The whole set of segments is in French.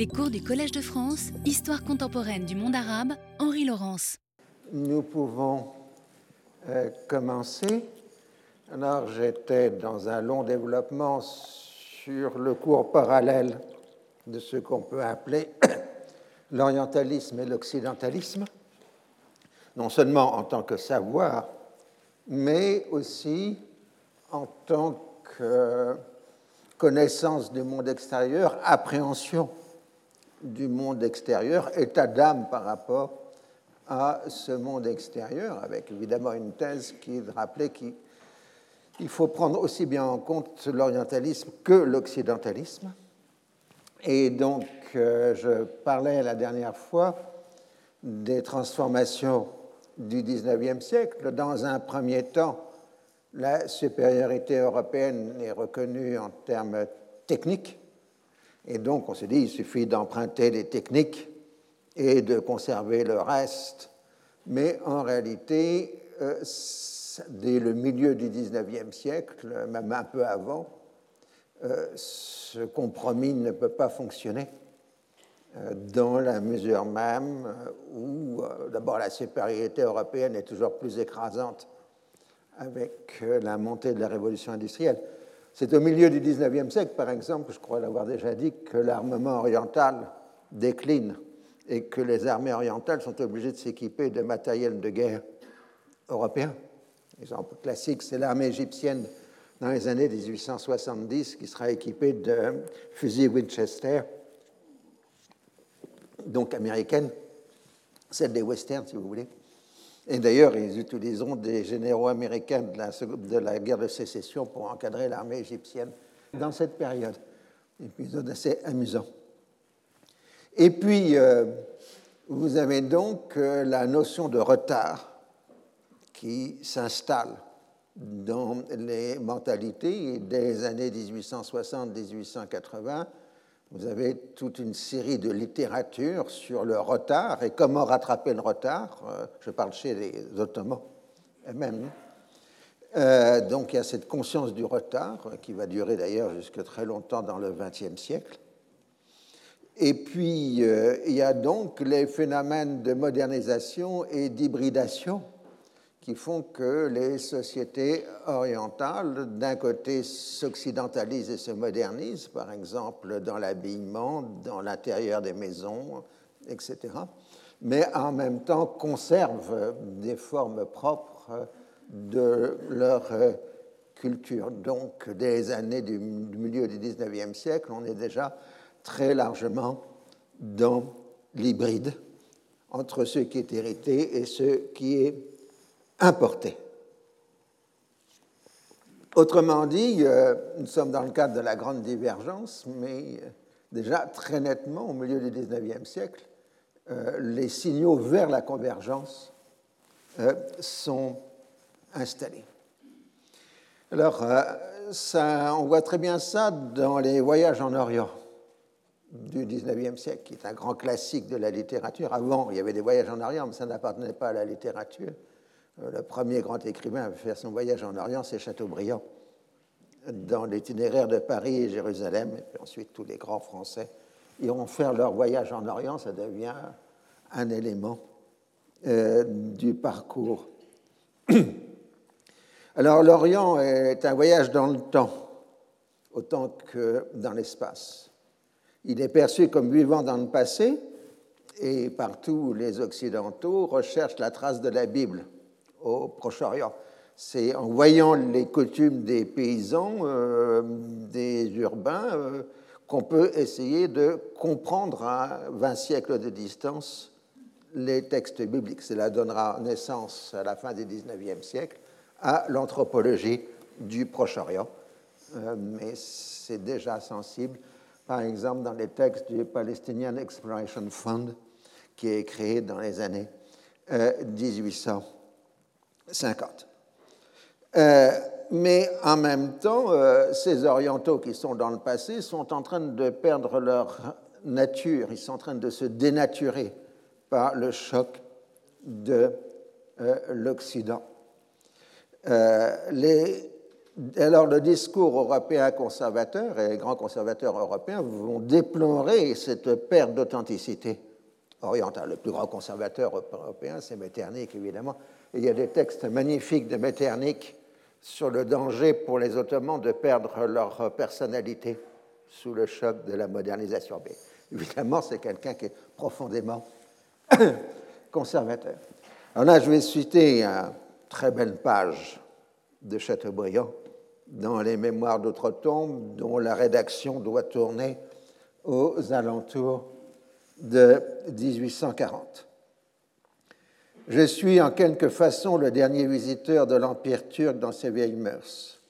Les cours du Collège de France, Histoire contemporaine du monde arabe, Henri Laurence. Nous pouvons euh, commencer. Alors, j'étais dans un long développement sur le cours parallèle de ce qu'on peut appeler l'orientalisme et l'occidentalisme, non seulement en tant que savoir, mais aussi en tant que connaissance du monde extérieur, appréhension du monde extérieur, état d'âme par rapport à ce monde extérieur, avec évidemment une thèse qui rappelait qu'il faut prendre aussi bien en compte l'orientalisme que l'occidentalisme. Et donc, euh, je parlais la dernière fois des transformations du XIXe siècle. Dans un premier temps, la supériorité européenne est reconnue en termes techniques. Et donc, on s'est dit, il suffit d'emprunter les techniques et de conserver le reste. Mais en réalité, euh, dès le milieu du XIXe siècle, même un peu avant, euh, ce compromis ne peut pas fonctionner euh, dans la mesure même où, d'abord, la supériorité européenne est toujours plus écrasante avec la montée de la révolution industrielle. C'est au milieu du 19e siècle, par exemple, je crois l'avoir déjà dit, que l'armement oriental décline et que les armées orientales sont obligées de s'équiper de matériel de guerre européen. Exemple classique, c'est l'armée égyptienne dans les années 1870 qui sera équipée de fusils Winchester, donc américaine, celle des westerns, si vous voulez. Et d'ailleurs, ils utiliseront des généraux américains de la, guerre de sécession pour encadrer l'armée égyptienne dans cette période. Épisode assez amusant. Et puis, euh, vous avez donc euh, la notion de retard qui s'installe dans les mentalités des années 1860-1880 vous avez toute une série de littératures sur le retard et comment rattraper le retard. Euh, je parle chez les Ottomans eux-mêmes. Euh, donc il y a cette conscience du retard euh, qui va durer d'ailleurs jusque très longtemps dans le XXe siècle. Et puis il y a donc les phénomènes de modernisation et d'hybridation qui font que les sociétés orientales, d'un côté, s'occidentalisent et se modernisent, par exemple dans l'habillement, dans l'intérieur des maisons, etc., mais en même temps conservent des formes propres de leur culture. Donc, dès les années du milieu du 19e siècle, on est déjà très largement dans l'hybride entre ce qui est hérité et ce qui est importés. Autrement dit, euh, nous sommes dans le cadre de la grande divergence, mais euh, déjà très nettement, au milieu du XIXe siècle, euh, les signaux vers la convergence sont installés. Alors, on voit très bien ça dans les voyages en Orient du XIXe siècle, qui est un grand classique de la littérature. Avant, il y avait des voyages en Orient, mais ça n'appartenait pas à la littérature. Euh, le premier grand écrivain à faire son voyage en Orient, c'est Chateaubriand, dans l'itinéraire de Paris et Jérusalem. Et ensuite, tous les grands Français iront faire leur voyage en Orient. Ça devient un élément euh, du parcours. Alors, l'Orient est un voyage dans le temps, autant que dans l'espace. Il est perçu comme vivant dans le passé, et partout les Occidentaux recherchent la trace de la Bible au Proche-Orient. C'est en voyant les coutumes des paysans, euh, des urbains, euh, qu'on peut essayer de comprendre à 20 siècles de distance les textes bibliques. Cela donnera naissance à la fin du 19e siècle à l'anthropologie du Proche-Orient. Euh, mais c'est déjà sensible, par exemple, dans les textes du Palestinian Exploration Fund, qui est créé dans les années 1800. 50. Euh, mais en même temps, euh, ces orientaux qui sont dans le passé sont en train de perdre leur nature, ils sont en train de se dénaturer par le choc de euh, l'Occident. Alors le discours européen conservateur et les grands conservateurs européens vont déplorer cette perte d'authenticité orientale. Le plus grand conservateur européen, c'est Metternich, évidemment. Il y a des textes magnifiques de Metternich sur le danger pour les Ottomans de perdre leur personnalité sous le choc de la modernisation. Évidemment, c'est quelqu'un qui est profondément conservateur. Alors là, je vais citer une très belle page de Chateaubriand dans les Mémoires d'outre-tombe, dont la rédaction doit tourner aux alentours de 1840. Je suis en quelque façon le dernier visiteur de l'Empire turc dans ses vieilles mœurs.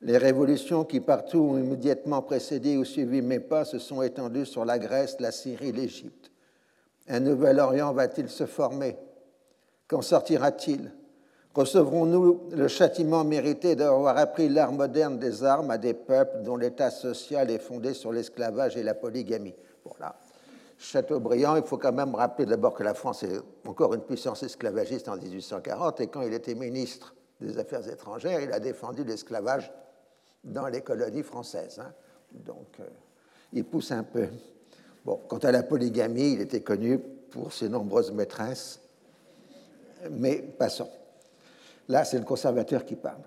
Les révolutions qui partout ont immédiatement précédé ou suivi mes pas se sont étendues sur la Grèce, la Syrie, l'Égypte. Un nouvel Orient va-t-il se former? Qu'en sortira-t-il? Recevrons-nous le châtiment mérité d'avoir appris l'art moderne des armes à des peuples dont l'état social est fondé sur l'esclavage et la polygamie? Chateaubriand, il faut quand même rappeler d'abord que la France est encore une puissance esclavagiste en 1840, et quand il était ministre des Affaires étrangères, il a défendu l'esclavage dans les colonies françaises. Hein. Donc, euh, il pousse un peu. Bon, quant à la polygamie, il était connu pour ses nombreuses maîtresses, mais passons. Là, c'est le conservateur qui parle.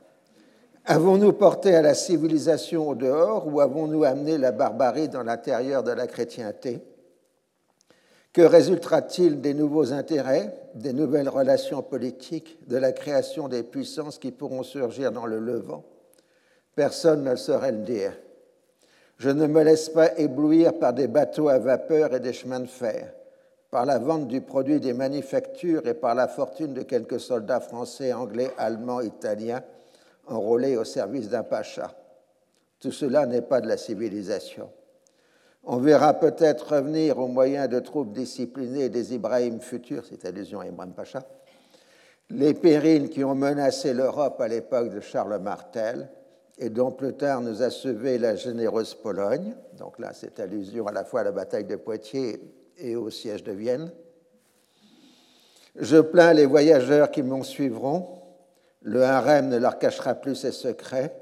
Avons-nous porté à la civilisation au dehors ou avons-nous amené la barbarie dans l'intérieur de la chrétienté? Que résultera-t-il des nouveaux intérêts, des nouvelles relations politiques, de la création des puissances qui pourront surgir dans le Levant? Personne ne saurait le dire. Je ne me laisse pas éblouir par des bateaux à vapeur et des chemins de fer par la vente du produit des manufactures et par la fortune de quelques soldats français, anglais, allemands, italiens enrôlés au service d'un pacha. Tout cela n'est pas de la civilisation. On verra peut-être revenir au moyen de troupes disciplinées des Ibrahim futurs, c'est allusion à Ibrahim Pacha, les périls qui ont menacé l'Europe à l'époque de Charles Martel et dont plus tard nous a sauvé la généreuse Pologne. Donc là, c'est allusion à la fois à la bataille de Poitiers et au siège de Vienne. Je plains les voyageurs qui m'en suivront. Le harem ne leur cachera plus ses secrets.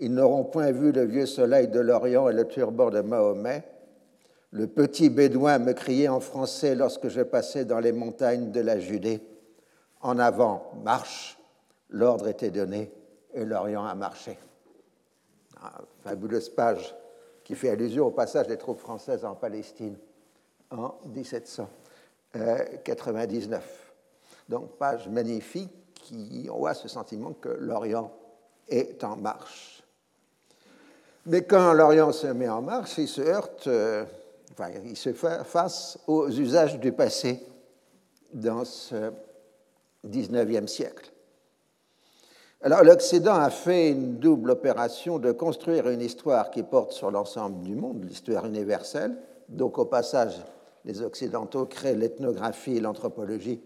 Ils n'auront point vu le vieux soleil de l'Orient et le turban de Mahomet. Le petit bédouin me criait en français lorsque je passais dans les montagnes de la Judée. En avant, marche. L'ordre était donné et l'Orient a marché. Ah, fabuleuse page qui fait allusion au passage des troupes françaises en Palestine en 1799. Donc, page magnifique qui on ce sentiment que l'Orient est en marche. Mais quand l'Orient se met en marche, il se heurte, euh, il se fait face aux usages du passé dans ce 19e siècle. Alors l'Occident a fait une double opération de construire une histoire qui porte sur l'ensemble du monde, l'histoire universelle. Donc au passage, les Occidentaux créent l'ethnographie et l'anthropologie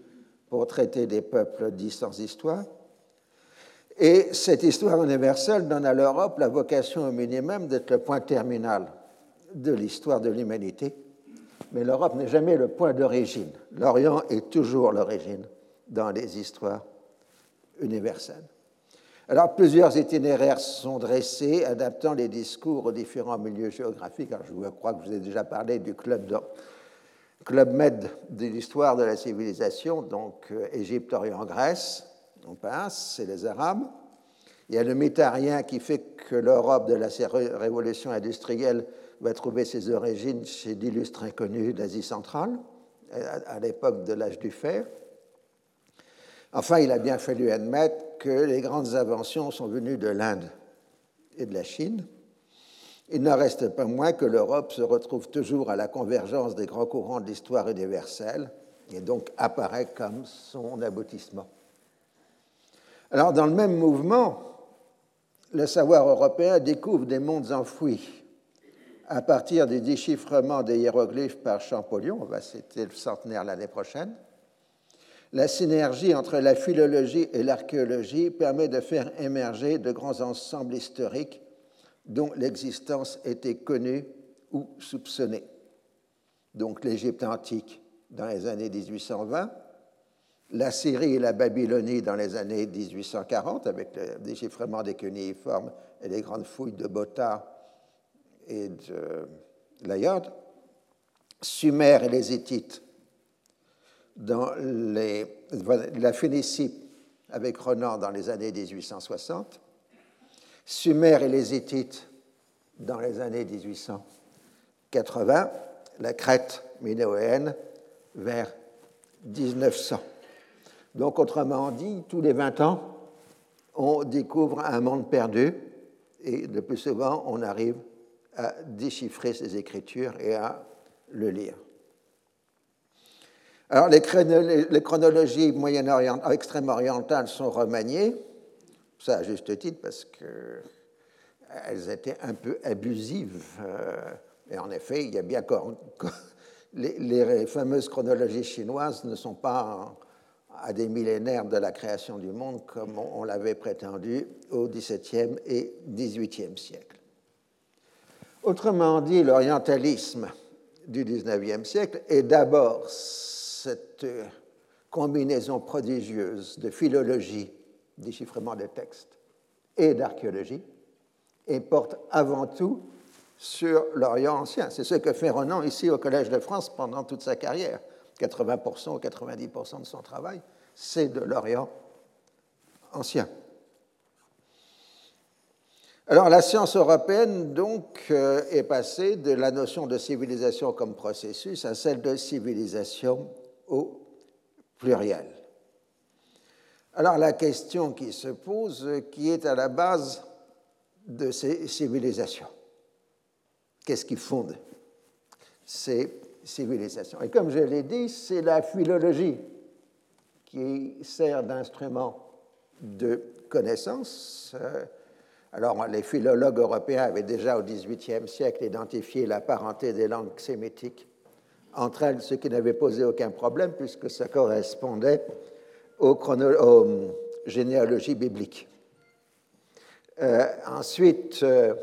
pour traiter des peuples dits sans histoire. Et cette histoire universelle donne à l'Europe la vocation au minimum d'être le point terminal de l'histoire de l'humanité. Mais l'Europe n'est jamais le point d'origine. L'Orient est toujours l'origine dans les histoires universelles. Alors, plusieurs itinéraires sont dressés, adaptant les discours aux différents milieux géographiques. Alors, je crois que je vous ai déjà parlé du club Club Med de l'histoire de la civilisation, donc euh, Égypte, Orient, Grèce, on passe, c'est les Arabes. Il y a le mytharien qui fait que l'Europe de la révolution industrielle va trouver ses origines chez d'illustres inconnus d'Asie centrale, à l'époque de l'âge du fer. Enfin, il a bien fallu admettre que les grandes inventions sont venues de l'Inde et de la Chine. Il n'en reste pas moins que l'Europe se retrouve toujours à la convergence des grands courants de l'histoire universelle et donc apparaît comme son aboutissement. Alors, dans le même mouvement, le savoir européen découvre des mondes enfouis à partir du déchiffrement des hiéroglyphes par Champollion, citer le centenaire l'année prochaine. La synergie entre la philologie et l'archéologie permet de faire émerger de grands ensembles historiques dont l'existence était connue ou soupçonnée. Donc l'Égypte antique dans les années 1820, la Syrie et la Babylonie dans les années 1840, avec le déchiffrement des cunéiformes et les grandes fouilles de Botha et de Layod, Sumer et les Hittites dans la Phénicie avec Renan dans les années 1860, Sumer et les Hittites dans les années 1880, la Crète minoéenne vers 1900. Donc, autrement dit, tous les 20 ans, on découvre un monde perdu et le plus souvent, on arrive à déchiffrer ces écritures et à le lire. Alors, les, chronologies moyen extrême orientales sont remaniées, ça à juste titre parce qu'elles étaient un peu abusives. Euh, et en effet, il y a bien les, les fameuses chronologies chinoises ne sont pas à des millénaires de la création du monde comme on l'avait prétendu au XVIIe et XVIIIe siècle. Autrement dit, l'orientalisme du XIXe siècle est d'abord cette combinaison prodigieuse de philologie, déchiffrement des textes, et d'archéologie, et porte avant tout sur l'Orient ancien. C'est ce que fait Renan ici au Collège de France pendant toute sa carrière. 80% ou 90% de son travail, c'est de l'Orient ancien. Alors la science européenne donc euh, est passée de la notion de civilisation comme processus à celle de civilisation au pluriel. Alors la question qui se pose, qui est à la base de ces civilisations Qu'est-ce qui fonde ces civilisations? Et comme je l'ai dit, c'est la philologie qui sert d'instrument de connaissance. Alors, les philologues européens avaient déjà au XVIIIe siècle identifié la parenté des langues sémitiques entre elles, ce qui n'avait posé aucun problème puisque ça correspondait aux, généalogies bibliques. Euh, ensuite, euh,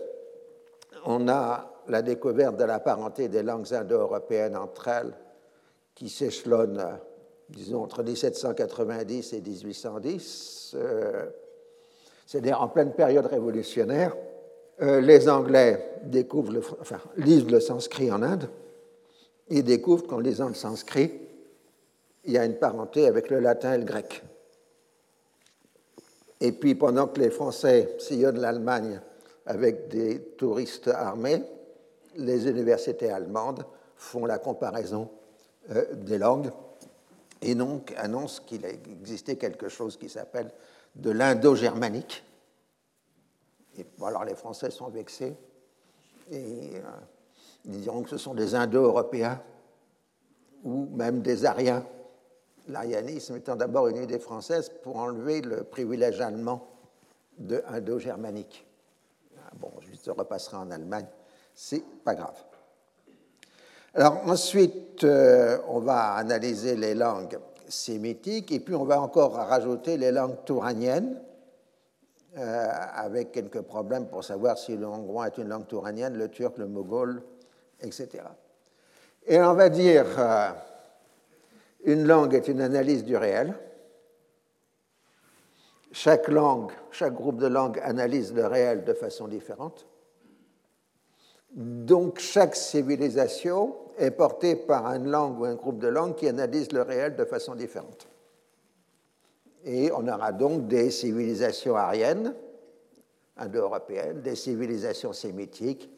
on a la découverte de la parenté des langues indo-européennes entre elles qui s'échelonne, disons, entre 1790 et 1810, euh, c'est-à-dire en pleine période révolutionnaire. les Anglais lisent le sanskrit en Inde ils découvrent qu'en lisant le sanskrit, il y a une parenté avec le latin et le grec. Et puis pendant que les Français sillonnent l'Allemagne avec des touristes armés, les universités allemandes font la comparaison euh, des langues et donc annoncent qu'il existait quelque chose qui s'appelle de l'indo-germanique. alors les Français sont vexés et euh, ils diront que ce sont des Indo-Européens ou même des Ariens. L'arianisme étant d'abord une idée française pour enlever le privilège allemand de indo-germanique. Ah, bon, je repasserai en Allemagne, c'est pas grave. Alors ensuite, euh, on va analyser les langues sémitiques et puis on va encore rajouter les langues touraniennes euh, avec quelques problèmes pour savoir si le hongrois est une langue touranienne, le turc, le mogol etc. Et on va dire, euh, une langue est une analyse du réel. Chaque langue, chaque groupe de langues analyse le réel de façon différente. Donc chaque civilisation est portée par une langue ou un groupe de langues qui analyse le réel de façon différente. Et on aura donc des civilisations ariennes, indo-européennes, des civilisations sémitiques,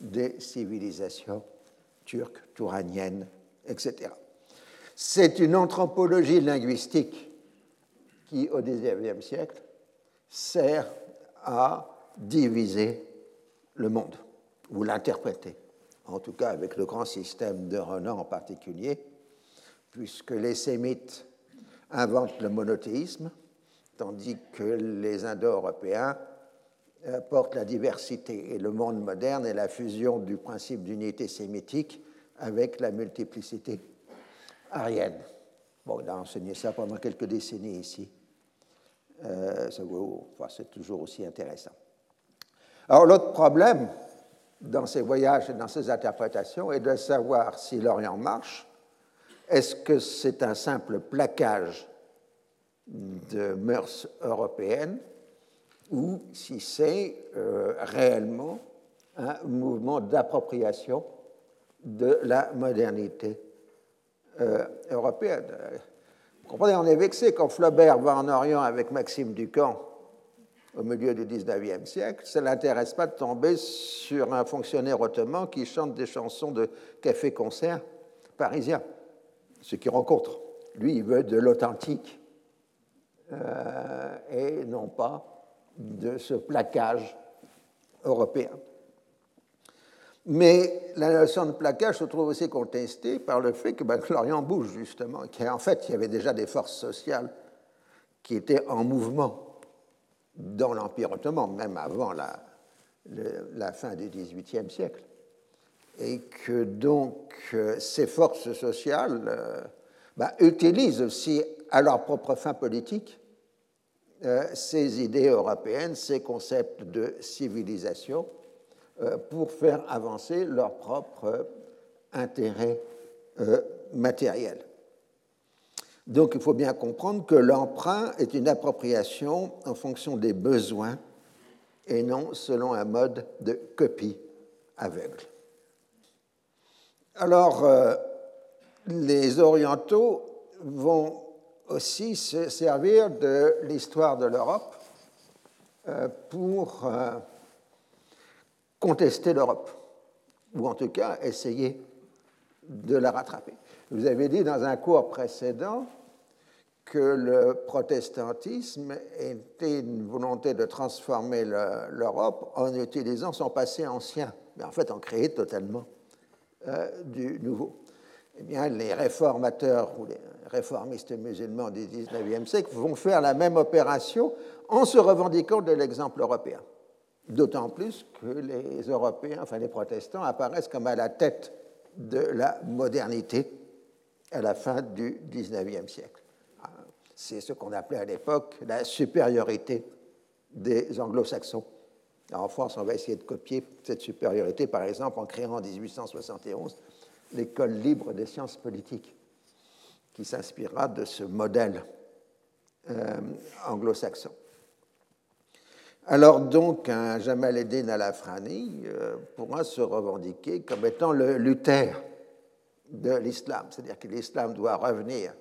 des civilisations turques, touraniennes, etc. C'est une anthropologie linguistique qui, au XIXe siècle, sert à diviser le monde, ou l'interpréter, en tout cas avec le grand système de Renan en particulier, puisque les sémites inventent le monothéisme, tandis que les Indo-Européens porte la diversité et le monde moderne est la fusion du principe d'unité sémitique avec la multiplicité arienne. Bon, il a enseigné ça pendant quelques décennies ici. Euh, c'est toujours aussi intéressant. Alors l'autre problème dans ces voyages et dans ces interprétations est de savoir si l'Orient marche. Est-ce que c'est un simple plaquage de mœurs européennes ou si c'est euh, réellement un mouvement d'appropriation de la modernité euh, européenne? Vous comprenez, on est vexé quand Flaubert va en Orient avec Maxime Ducamp au milieu du XIXe siècle, ça ne l'intéresse pas de tomber sur un fonctionnaire ottoman qui chante des chansons de café-concert parisien, ce qu'il rencontre. Lui, il veut de l'authentique euh, et non pas de ce plaquage européen. Mais la notion de plaquage se trouve aussi contestée par le fait que, ben, l'Orient bouge justement, qu'en fait il y avait déjà des forces sociales qui étaient en mouvement dans l'Empire ottoman, même avant la, fin du XVIIIe siècle. Et que donc euh, ces forces sociales euh, bah, utilisent aussi à leur propre fin politique euh, ces idées européennes, ces concepts de civilisation, pour faire avancer leur propre intérêt matériel. Donc il faut bien comprendre que l'emprunt est une appropriation en fonction des besoins et non selon un mode de copie aveugle. Alors, euh, les orientaux vont aussi se servir de l'histoire de l'Europe euh, pour euh, contester l'Europe, ou en tout cas essayer de la rattraper. Vous avez dit dans un cours précédent que le protestantisme était une volonté de transformer l'Europe en utilisant son passé ancien, mais en fait en créer totalement euh, du nouveau. Eh bien, les réformateurs ou les réformistes musulmans du XIXe siècle vont faire la même opération en se revendiquant de l'exemple européen. D'autant plus que les Européens, enfin les protestants, apparaissent comme à la tête de la modernité à la fin du XIXe siècle. C'est ce qu'on appelait à l'époque la supériorité des anglo-saxons. En France, on va essayer de copier cette supériorité, par exemple, en créant en 1871 l'école libre des sciences politiques, qui s'inspirera de ce modèle euh, anglo-saxon. Alors donc, un Jamal Eddin al-Afrani euh, pourra se revendiquer comme étant le Luther de l'islam, c'est-à-dire que l'islam doit revenir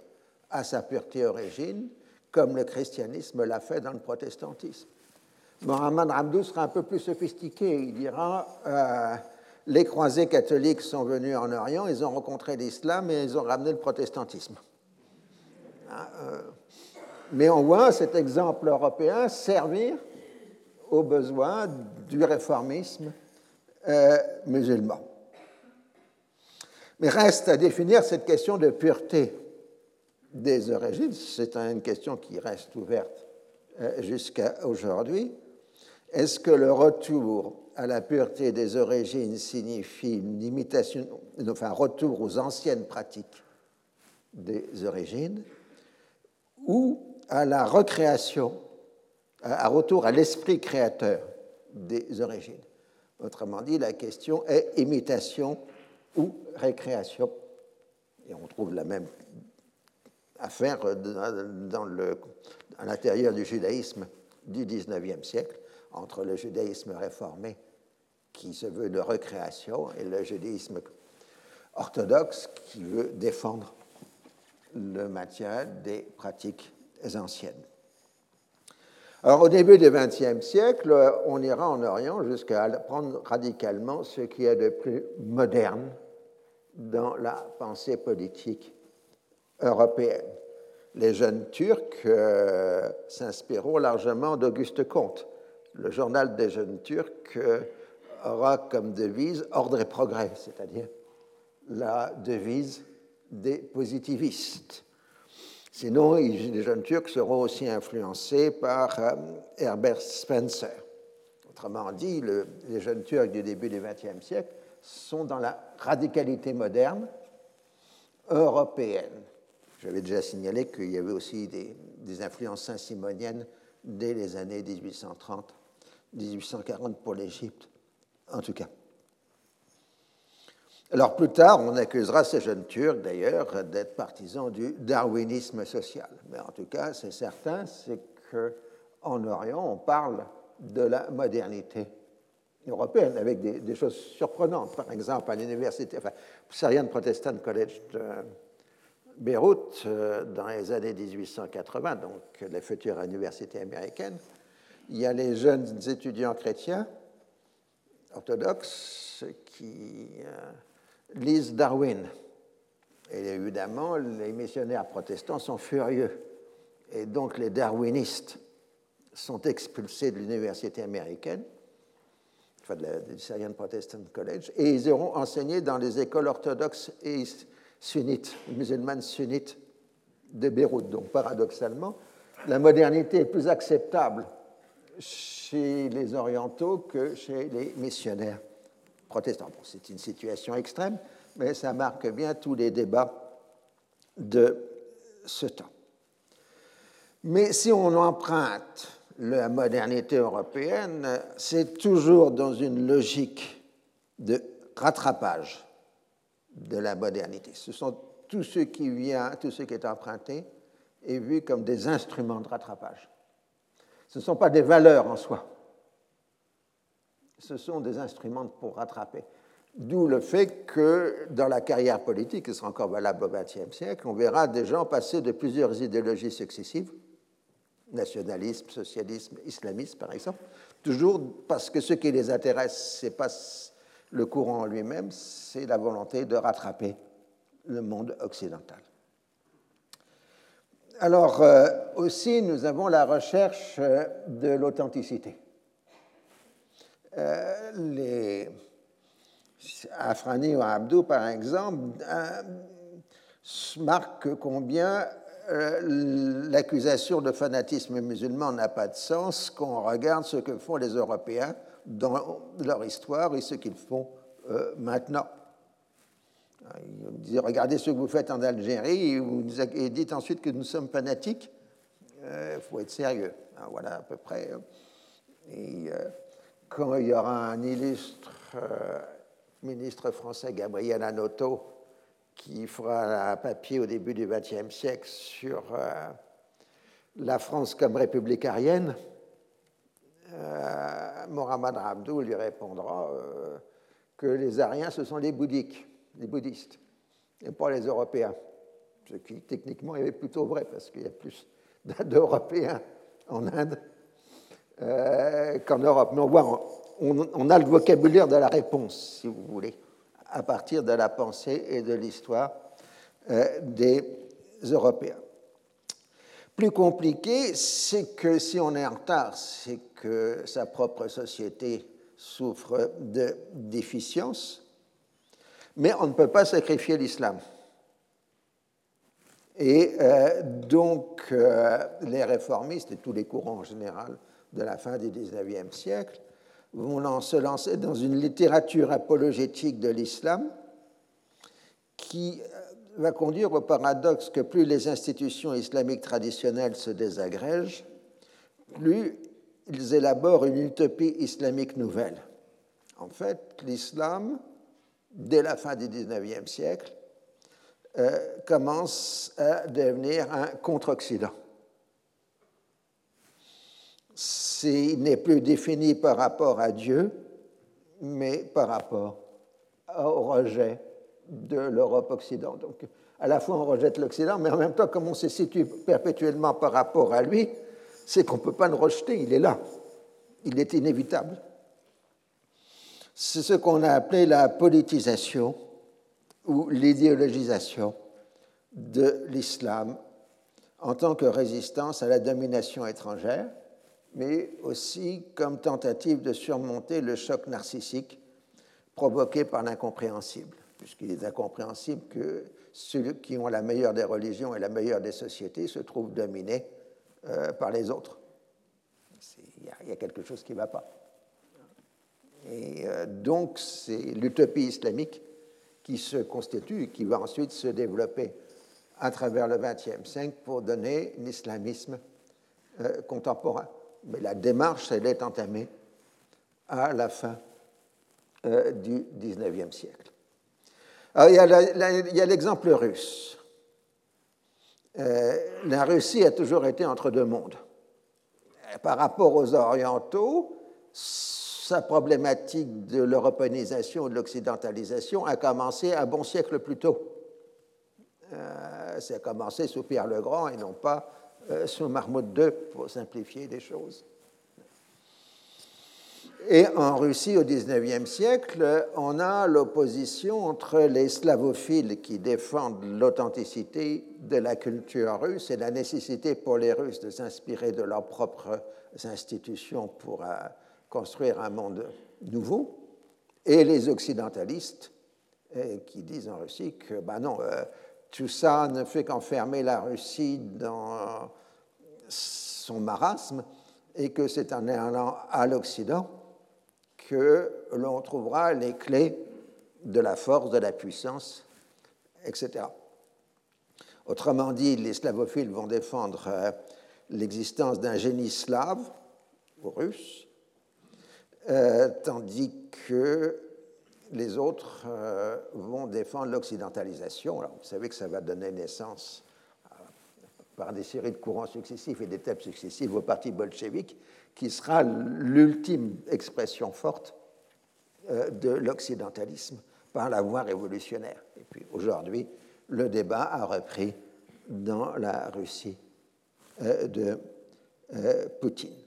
à sa pureté origine, comme le christianisme l'a fait dans le protestantisme. Mohamed Abdou sera un peu plus sophistiqué. Il dira euh, les croisés catholiques sont venus en Orient, ils ont rencontré l'islam et ils ont ramené le protestantisme. Ah, euh, mais on voit cet exemple européen servir aux besoins du réformisme euh, musulman. Mais reste à définir cette question de pureté des origines. C'est une question qui reste ouverte euh, jusqu'à aujourd'hui. Est-ce que le retour à la pureté des origines signifie une imitation, enfin retour aux anciennes pratiques des origines, ou à la recréation, à retour à l'esprit créateur des origines? Autrement dit, la question est imitation ou récréation. Et on trouve la même affaire dans le, à l'intérieur du judaïsme du XIXe siècle, entre le judaïsme réformé, qui se veut de recréation, et le judaïsme orthodoxe, qui veut défendre le maintien des pratiques anciennes. Alors, au début du XXe siècle, on ira en Orient jusqu'à apprendre radicalement ce qui est de plus moderne dans la pensée politique européenne. Les jeunes Turcs euh, s'inspireront largement d'Auguste Comte. Le journal des jeunes Turcs euh, aura comme devise ordre et progrès, c'est-à-dire la devise des positivistes. Sinon, les jeunes Turcs seront aussi influencés par euh, Herbert Spencer. Autrement dit, les jeunes Turcs du début du XXe siècle sont dans la radicalité moderne européenne. J'avais déjà signalé qu'il y avait aussi des, des influences saint-simoniennes dès les années 1830, 1840 pour l'Égypte, en tout cas. Alors plus tard, on accusera ces jeunes Turcs d'ailleurs d'être partisans du darwinisme social. Mais en tout cas, c'est certain, c'est qu'en Orient, on parle de la modernité européenne avec des, choses surprenantes. Par exemple, à l'université, enfin, Syrian Protestant College de Beyrouth, euh, dans les années 1880, donc la future université américaine, il y a les jeunes étudiants chrétiens orthodoxes qui euh, lisent Darwin. Et évidemment, les missionnaires protestants sont furieux. Et donc les darwinistes sont expulsés de l'université américaine, enfin de du Syrian Protestant College, et ils iront enseigner dans les écoles orthodoxes et sunnites, musulmanes sunnites de Beyrouth. Donc paradoxalement, la modernité est plus acceptable chez les orientaux que chez les missionnaires protestants. c'est une situation extrême, mais ça marque bien tous les débats de ce temps. Mais si on emprunte la modernité européenne, c'est toujours dans une logique de rattrapage de la modernité. Ce sont tout ce qui vient, tout ce qui est emprunté est vu comme des instruments de rattrapage. Ce ne sont pas des valeurs en soi. Ce sont des instruments pour rattraper. D'où le fait que dans la carrière politique, qui sera encore valable au XXe siècle, on verra des gens passer de plusieurs idéologies successives, nationalisme, socialisme, islamisme par exemple, toujours parce que ce qui les intéresse, ce n'est pas le courant en lui-même, c'est la volonté de rattraper le monde occidental. Alors euh, aussi, nous avons la recherche euh, de l'authenticité. Euh, les Afrani ou Abdou, par exemple, marquent combien l'accusation de fanatisme musulman n'a pas de sens quand on regarde ce que font les Européens dans leur histoire et ce qu'ils font maintenant. Il regardez ce que vous faites en Algérie et, dites ensuite que nous sommes fanatiques. Il euh, faut être sérieux. Ah, voilà à peu près. Hein. Et euh, quand il y aura un illustre euh, ministre français, Gabriel Anoto, qui fera un papier au début du XXe siècle sur la France comme république arienne, Mohamed Rabdou lui répondra que les Ariens, ce sont les bouddhiques les bouddhistes, et pas les Européens. Ce qui techniquement est plutôt vrai, parce qu'il y a plus d'Européens en Inde euh, qu'en Europe. Mais on, a le vocabulaire de la réponse, si vous voulez, à partir de la pensée et de l'histoire euh, des Européens. Plus compliqué, c'est que si on est en retard, c'est que sa propre société souffre de déficience mais on ne peut pas sacrifier l'islam. Et euh, donc, euh, les réformistes et tous les courants en général de la fin du XIXe siècle vont se lancer dans une littérature apologétique de l'islam qui va conduire au paradoxe que plus les institutions islamiques traditionnelles se désagrègent, plus ils élaborent une utopie islamique nouvelle. En fait, l'islam dès la fin du XIXe siècle, euh, commence à devenir un contre-Occident. Il n'est plus défini par rapport à Dieu, mais par rapport au rejet de l'Europe occidentale. Donc, à la fois on rejette l'Occident, mais en même temps, comme on se situe perpétuellement par rapport à lui, c'est qu'on ne peut pas le rejeter, il est là, il est inévitable. C'est ce qu'on a appelé la politisation ou l'idéologisation de l'islam en tant que résistance à la domination étrangère, mais aussi comme tentative de surmonter le choc narcissique provoqué par l'incompréhensible, puisqu'il est incompréhensible que ceux qui ont la meilleure des religions et la meilleure des sociétés se trouvent dominés euh, par les autres. Il y, a quelque chose qui ne va pas. Et euh, donc, c'est l'utopie islamique qui se constitue et qui va ensuite se développer à travers le XXe siècle pour donner l'islamisme euh, contemporain. Mais la démarche, elle est entamée à la fin euh, du XIXe siècle. Il y a l'exemple russe. Euh, la Russie a toujours été entre deux mondes. Par rapport aux Orientaux, sa problématique de l'européanisation et de l'occidentalisation a commencé un bon siècle plus tôt. Euh, ça a commencé sous Pierre le Grand et non pas euh, sous Mahmoud II, pour simplifier les choses. Et en Russie, au XIXe siècle, on a l'opposition entre les slavophiles qui défendent l'authenticité de la culture russe et la nécessité pour les Russes de s'inspirer de leurs propres institutions pour euh, construire un monde nouveau, et les occidentalistes euh, qui disent en Russie que ben non, euh, tout ça ne fait qu'enfermer la Russie dans son marasme et que c'est en allant à l'Occident que l'on trouvera les clés de la force, de la puissance, etc. Autrement dit, les slavophiles vont défendre euh, l'existence d'un génie slave ou russe, euh, tandis que les autres euh, vont défendre l'occidentalisation. vous savez que ça va donner naissance par des séries de courants successifs et d'étapes successives au parti bolchevique, qui sera l'ultime expression forte euh, de l'occidentalisme par la voie révolutionnaire. Et puis aujourd'hui, le débat a repris dans la Russie euh, de euh, Poutine.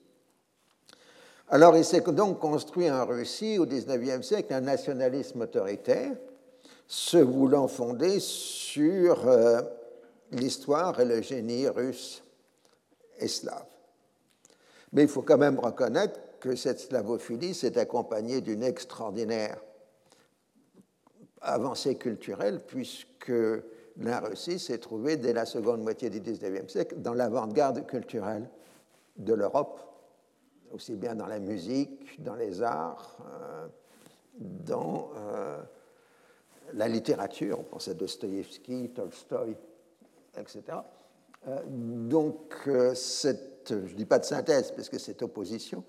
Alors il s'est donc construit en Russie au XIXe siècle un nationalisme autoritaire, se voulant fonder sur l'histoire et le génie russe et slave. Mais il faut quand même reconnaître que cette slavophilie s'est accompagnée d'une extraordinaire avancée culturelle, puisque la Russie s'est trouvée dès la seconde moitié du XIXe siècle dans l'avant-garde culturelle de l'Europe, aussi bien dans la musique, dans les arts, euh, dans euh, la littérature. On pense à Dostoïevski, Tolstoï, etc. Euh, donc, cette je ne dis pas de synthèse, parce que c'est opposition,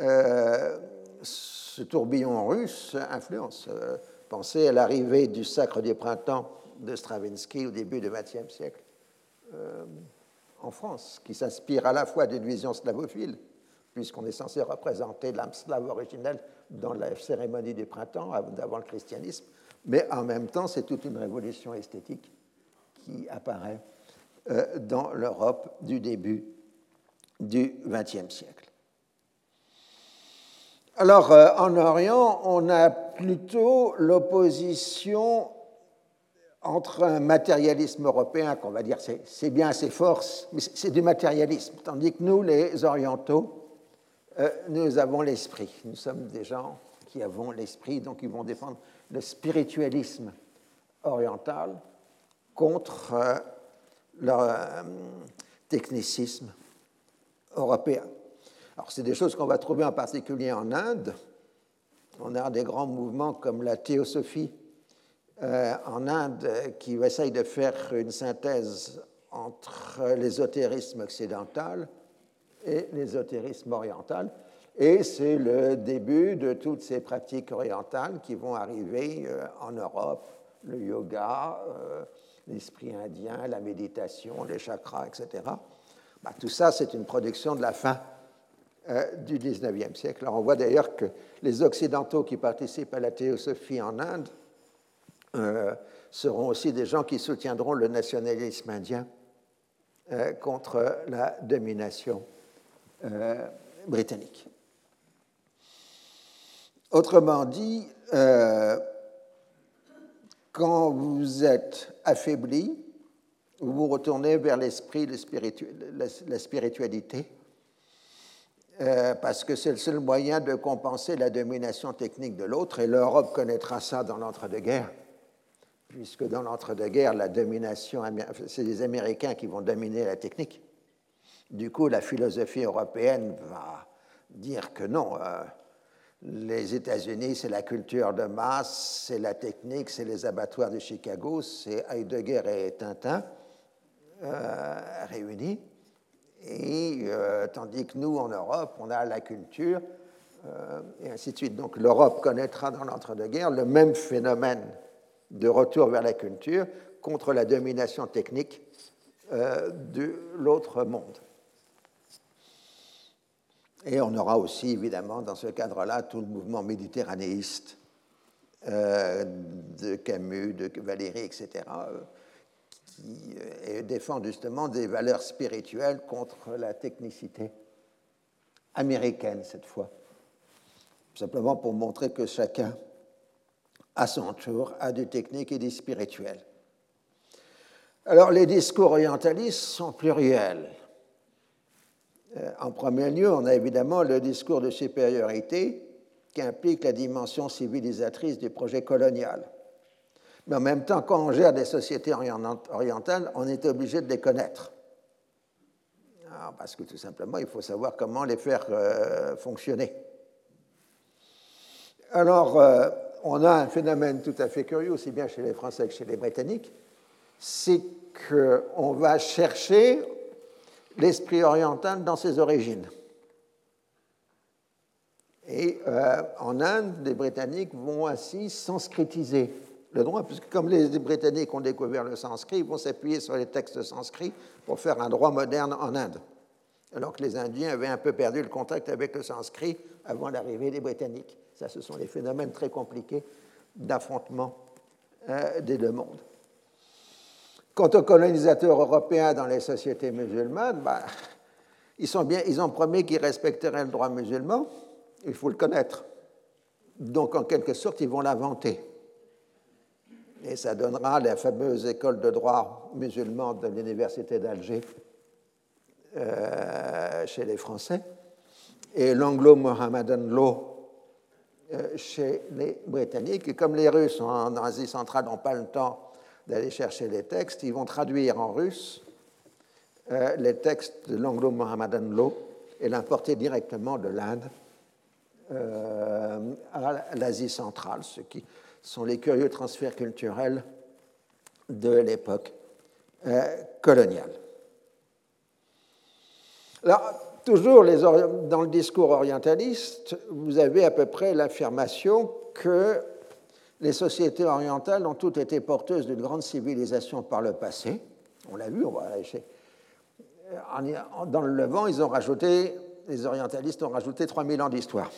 euh, ce tourbillon russe influence. Euh, pensez à l'arrivée du Sacre du Printemps de Stravinsky au début du XXe siècle euh, en France, qui s'inspire à la fois d'une vision slavophile, puisqu'on est censé représenter l'âme slave originelle dans la cérémonie du printemps, avant le christianisme, mais en même temps, c'est toute une révolution esthétique qui apparaît dans l'Europe du début du XXe siècle. Alors, euh, en Orient, on a plutôt l'opposition entre un matérialisme européen, qu'on va dire c'est bien assez fort, mais c'est du matérialisme, tandis que nous, les orientaux, euh, nous avons l'esprit. Nous sommes des gens qui avons l'esprit, donc ils vont défendre le spiritualisme oriental contre euh, le technicisme européen. Alors, c'est des choses qu'on va trouver en particulier en Inde. On a des grands mouvements comme la théosophie euh, en Inde qui essaye de faire une synthèse entre l'ésotérisme occidental et l'ésotérisme oriental. Et c'est le début de toutes ces pratiques orientales qui vont arriver euh, en Europe, le yoga, euh, l'esprit indien, la méditation, les chakras, etc. Bah, tout ça, c'est une production de la fin euh, du XIXe siècle. on voit d'ailleurs que les Occidentaux qui participent à la théosophie en Inde euh, seront aussi des gens qui soutiendront le nationalisme indien euh, contre la domination britannique. Autrement dit, quand vous êtes affaibli, vous vous retournez vers l'esprit, la spiritualité, euh, parce que c'est le seul moyen de compenser la domination technique de l'autre, et l'Europe connaîtra ça dans l'entre-deux-guerres, puisque dans l'entre-deux-guerres, la domination, c'est les Américains qui vont dominer la technique. Du coup, la philosophie européenne va dire que non, euh, les États-Unis, c'est la culture de masse, c'est la technique, c'est les abattoirs de Chicago, c'est Heidegger et Tintin. Euh, réunis. Et euh, tandis que nous, en Europe, on a la culture, euh, et ainsi de suite. Donc l'Europe connaîtra dans l'entre-deux-guerres le même phénomène de retour vers la culture contre la domination technique de l'autre monde. Et on aura aussi, évidemment, dans ce cadre-là, tout le mouvement méditerranéiste euh, de Camus, de Valéry, etc., euh, qui défend justement des valeurs spirituelles contre la technicité américaine, cette fois. Simplement pour montrer que chacun, à son tour, a du technique et du spirituel. Alors, les discours orientalistes sont pluriels. Euh, en premier lieu, on a évidemment le discours de supériorité qui implique la dimension civilisatrice du projet colonial. Mais en même temps, quand on gère des sociétés orientales, on est obligé de les connaître. Ah, parce que tout simplement, il faut savoir comment les faire euh, fonctionner. Alors, euh, on a un phénomène tout à fait curieux, aussi bien chez les Français que chez les Britanniques, c'est qu'on va chercher l'esprit oriental dans ses origines. Et euh, en Inde, les Britanniques vont ainsi sanscritiser le droit, puisque comme les Britanniques ont découvert le sanskrit, ils vont s'appuyer sur les textes sanscrits pour faire un droit moderne en Inde, alors que les Indiens avaient un peu perdu le contact avec le sanskrit avant l'arrivée des Britanniques. Ça, ce sont les phénomènes très compliqués d'affrontement euh, des deux mondes. Quant aux colonisateurs européens dans les sociétés musulmanes, bah, ils, sont bien, ils ont promis qu'ils respecteraient le droit musulman, il faut le connaître. Donc, en quelque sorte, ils vont l'inventer. Et ça donnera la fameuse école de droit musulman de l'Université d'Alger euh, chez les Français et l'anglo-mohammedan law euh, chez les Britanniques. Et comme les Russes en Asie centrale n'ont pas le temps d'aller chercher les textes, ils vont traduire en russe euh, les textes de l'anglo-mohammedan law et l'importer directement de l'Inde euh, à l'Asie centrale, ce qui sont les curieux transferts culturels de l'époque euh, coloniale. Alors, toujours dans le discours orientaliste, vous avez à peu près l'affirmation que les sociétés orientales ont toutes été porteuses d'une grande civilisation par le passé. On l'a vu, on va dans le Levant, ils ont rajouté, les orientalistes ont rajouté 3000 ans d'histoire.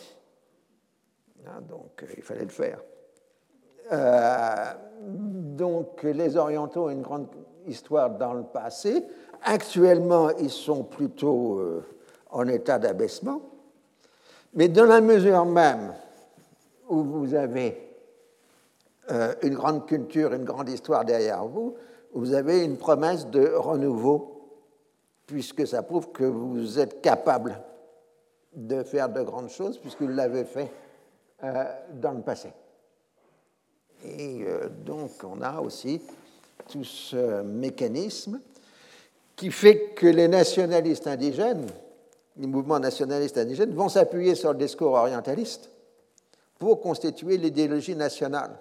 Hein, donc, euh, il fallait le faire. Euh, donc, les orientaux ont une grande histoire dans le passé. Actuellement, ils sont plutôt euh, en état d'abaissement. Mais dans la mesure même où vous avez une grande culture, une grande histoire derrière vous, vous avez une promesse de renouveau, puisque ça prouve que vous êtes capable de faire de grandes choses, puisque vous l'avez fait euh, dans le passé. Et euh, donc, on a aussi tout ce mécanisme qui fait que les nationalistes indigènes, les mouvements nationalistes indigènes, vont s'appuyer sur le discours orientaliste pour constituer l'idéologie nationale.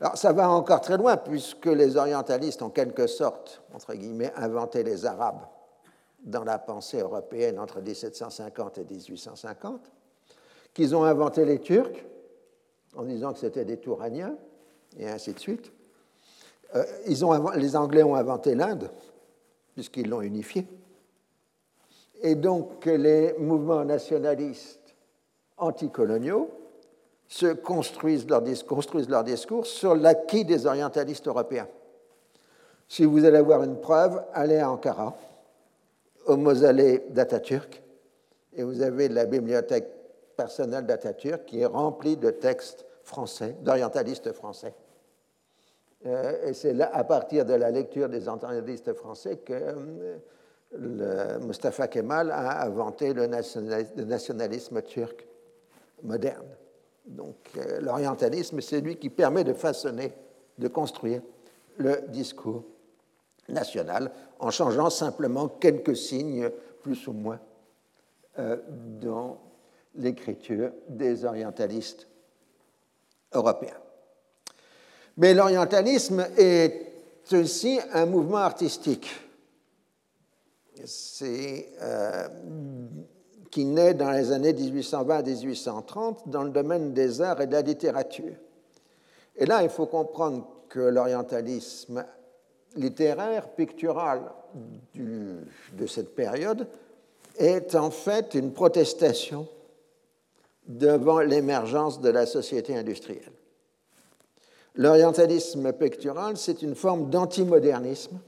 Alors ça va encore très loin puisque les orientalistes ont quelque sorte, inventé les Arabes dans la pensée européenne entre 1750 et 1850, qu'ils ont inventé les Turcs en disant que c'était des Touraniens, et ainsi de suite. Euh, les Anglais ont inventé l'Inde, puisqu'ils l'ont unifiée. Et donc les mouvements nationalistes anticoloniaux se construisent leur, discours sur l'acquis des orientalistes européens. Si vous allez avoir une preuve, allez à Ankara, au mausolée d'Atatürk, et vous avez la bibliothèque personnelle d'Atatürk qui est remplie de textes français, d'orientalistes français. Euh, et c'est à partir de la lecture des orientalistes français que euh, Mustafa Kemal a inventé le nationalisme turc moderne. Donc euh, l'orientalisme, c'est lui qui permet de façonner, de construire le discours national en changeant simplement quelques signes, plus ou moins, euh, dans l'écriture des orientalistes européens. Mais l'orientalisme est aussi un mouvement artistique. C'est euh, qui naît dans les années 1820 à 1830 dans le domaine des arts et de la littérature. Et là, il faut comprendre que l'orientalisme littéraire, pictural de cette période est en fait une protestation devant l'émergence de la société industrielle. L'orientalisme pictural, c'est une forme d'antimodernisme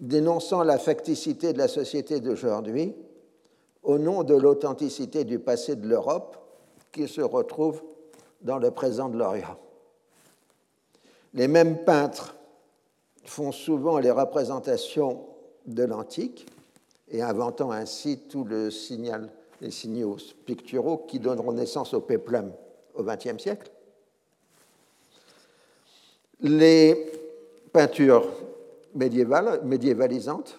dénonçant la facticité de la société d'aujourd'hui au nom de l'authenticité du passé de l'Europe qui se retrouve dans le présent de l'Orient. Les mêmes peintres font souvent les représentations de l'antique et inventant ainsi tout le signal, les signaux picturaux qui donneront naissance au péplum au XXe siècle. Les peintures médiévalisantes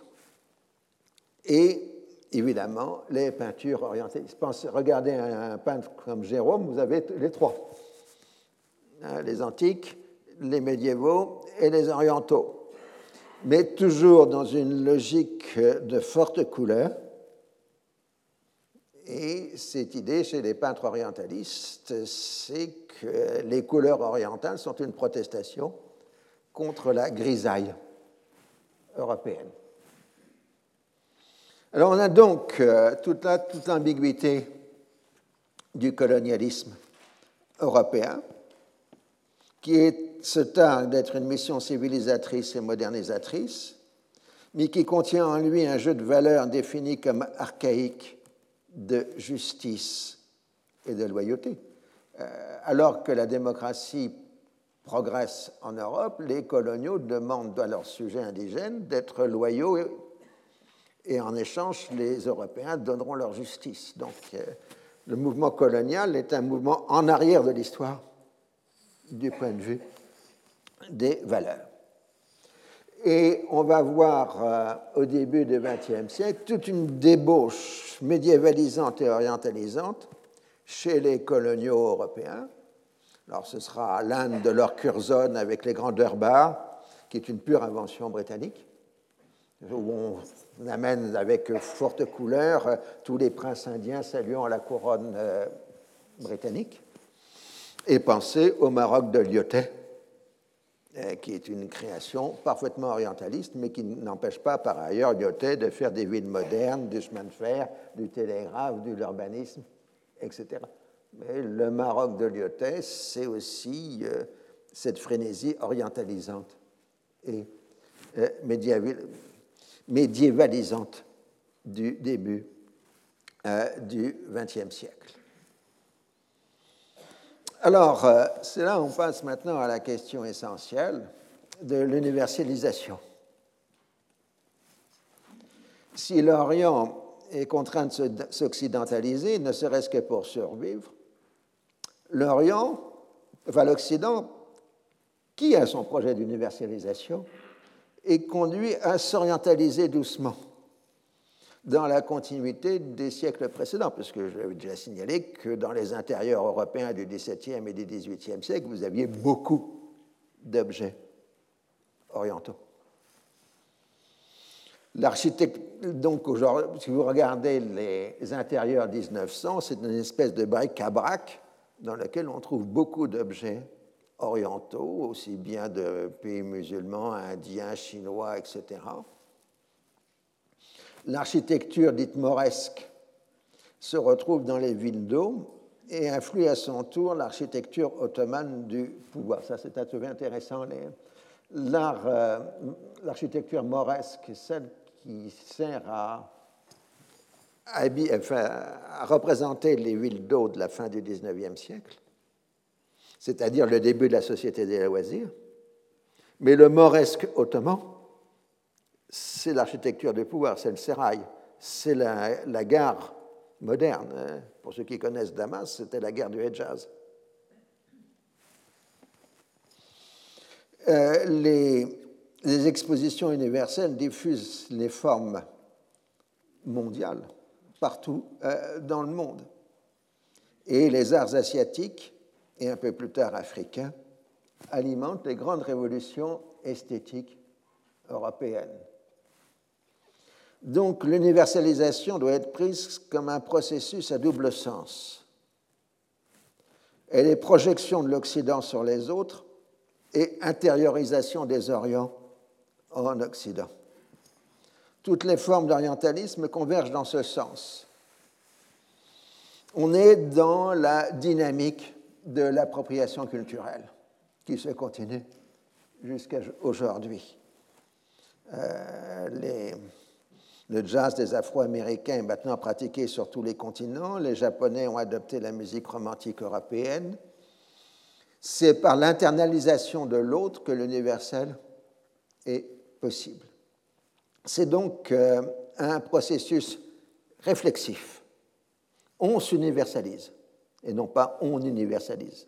et évidemment les peintures orientées. regardez un peintre comme Jérôme, vous avez les trois. Hein, les antiques, les médiévaux et les orientaux mais toujours dans une logique de forte couleur. Et cette idée chez les peintres orientalistes, c'est que les couleurs orientales sont une protestation contre la grisaille européenne. Alors on a donc euh, toute, toute l'ambiguïté du colonialisme européen, qui se targue d'être une mission civilisatrice et modernisatrice, mais qui contient en lui un jeu de valeurs défini comme archaïque de justice et de loyauté. Euh, alors que la démocratie progresse en Europe, les coloniaux demandent à leurs sujets indigènes d'être loyaux et, en échange, les Européens donneront leur justice. Donc, euh, le mouvement colonial est un mouvement en arrière de l'histoire du point de vue des valeurs. Et on va voir euh, au début du XXe siècle toute une débauche médiévalisante et orientalisante chez les coloniaux européens. Alors ce sera l'Inde de leur Curzon avec les grandeurs bars, qui est une pure invention britannique, où on amène avec forte couleur euh, tous les princes indiens saluant la couronne euh, britannique et penser au Maroc de Lyotet, euh, qui est une création parfaitement orientaliste, mais qui n'empêche pas par ailleurs Lyotet de faire des villes modernes, du chemin de fer, du télégraphe, de l'urbanisme, etc. Mais le Maroc de Lyotet, c'est aussi cette frénésie orientalisante et euh, médiévalisante du début du XXe siècle. Alors, euh, c'est là on passe maintenant à la question essentielle de l'universalisation. Si l'Orient est contraint de s'occidentaliser, ne serait-ce que pour survivre, l'Orient, enfin l'Occident, qui a son projet d'universalisation, est conduit à s'orientaliser doucement dans la continuité des siècles précédents, parce que j'avais déjà signalé que dans les intérieurs européens du XVIIe et du XVIIIe siècle, vous aviez beaucoup d'objets orientaux. L'architecte, donc si vous regardez les intérieurs 1900, c'est une espèce de bric-à-brac dans lequel on trouve beaucoup d'objets orientaux, aussi bien de pays musulmans, indiens, chinois, etc l'architecture dite mauresque se retrouve dans les villes d'eau et influe à son tour l'architecture ottomane du pouvoir. Ça, c'est un intéressant. Euh, l'architecture mauresque, celle qui sert à, à représenter les villes d'eau de la fin du XIXe siècle, c'est-à-dire le début de la société des loisirs. Mais le mauresque ottoman, c'est l'architecture du pouvoir, c'est le sérail, c'est la, gare moderne. Hein. Pour ceux qui connaissent Damas, c'était la gare du Hejaz. Euh, les, expositions universelles diffusent les formes mondiales partout euh, dans le monde. Et les arts asiatiques, et un peu plus tard africains, alimentent les grandes révolutions esthétiques européennes. Donc l'universalisation doit être prise comme un processus à double sens. et les projections de l'Occident sur les autres et intériorisation des Orients en Occident. Toutes les formes d'orientalisme convergent dans ce sens. On est dans la dynamique de l'appropriation culturelle qui se continue jusqu'à aujourd'hui. Euh, le jazz des Afro-Américains est maintenant pratiqué sur tous les continents. Les Japonais ont adopté la musique romantique européenne. C'est par l'internalisation de l'autre que l'universel est possible. C'est donc euh, un processus réflexif. On s'universalise et non pas on universalise.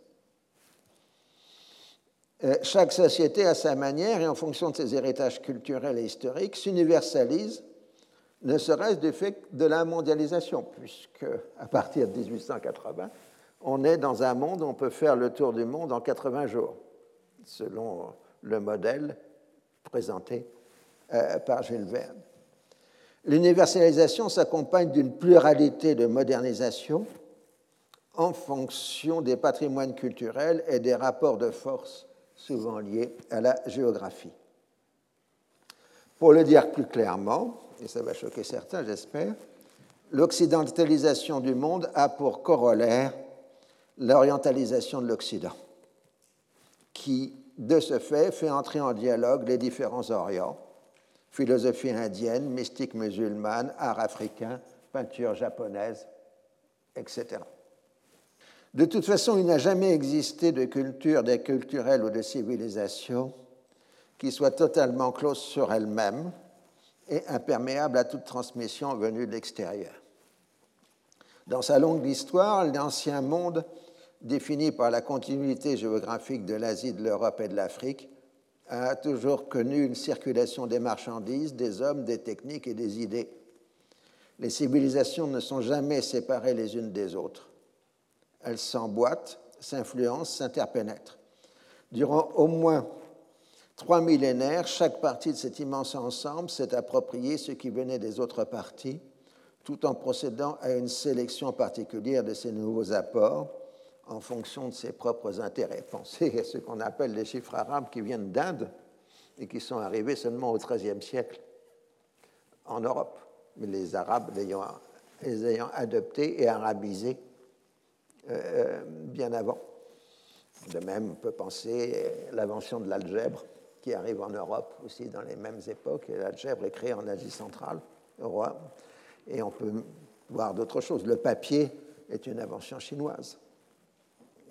Euh, chaque société, à sa manière et en fonction de ses héritages culturels et historiques, s'universalise, ne serait-ce du fait de la mondialisation, puisque à partir de 1880, on est dans un monde où on peut faire le tour du monde en 80 jours, selon le modèle présenté euh, par Jules Verne. L'universalisation s'accompagne d'une pluralité de modernisations en fonction des patrimoines culturels et des rapports de force souvent liés à la géographie. Pour le dire plus clairement, et ça va choquer certains, j'espère, l'occidentalisation du monde a pour corollaire l'orientalisation de l'Occident, qui, de ce fait, fait entrer en dialogue les différents Orients, philosophie indienne, mystique musulmane, art africain, peinture japonaise, etc. De toute façon, il n'a jamais existé de culture, de culturelle ou de civilisation qui soit totalement close sur elle-même et imperméable à toute transmission venue de l'extérieur. Dans sa longue histoire, l'ancien monde, défini par la continuité géographique de l'Asie, de l'Europe et de l'Afrique, a toujours connu une circulation des marchandises, des hommes, des techniques et des idées. Les civilisations ne sont jamais séparées les unes des autres elles s'emboîtent, s'influencent, s'interpénètrent. Durant au moins trois millénaires, chaque partie de cet immense ensemble s'est approprié ce qui venait des autres parties, tout en procédant à une sélection particulière de ces nouveaux apports en fonction de ses propres intérêts. Pensez à ce qu'on appelle les chiffres arabes qui viennent d'Inde et qui sont arrivés seulement au XIIIe siècle en Europe, mais les Arabes les ayant adoptés et arabisés euh, bien avant. De même, on peut penser à l'invention de l'algèbre qui arrive en Europe aussi dans les mêmes époques. L'algèbre est créée en Asie centrale, au roi. Et on peut voir d'autres choses. Le papier est une invention chinoise.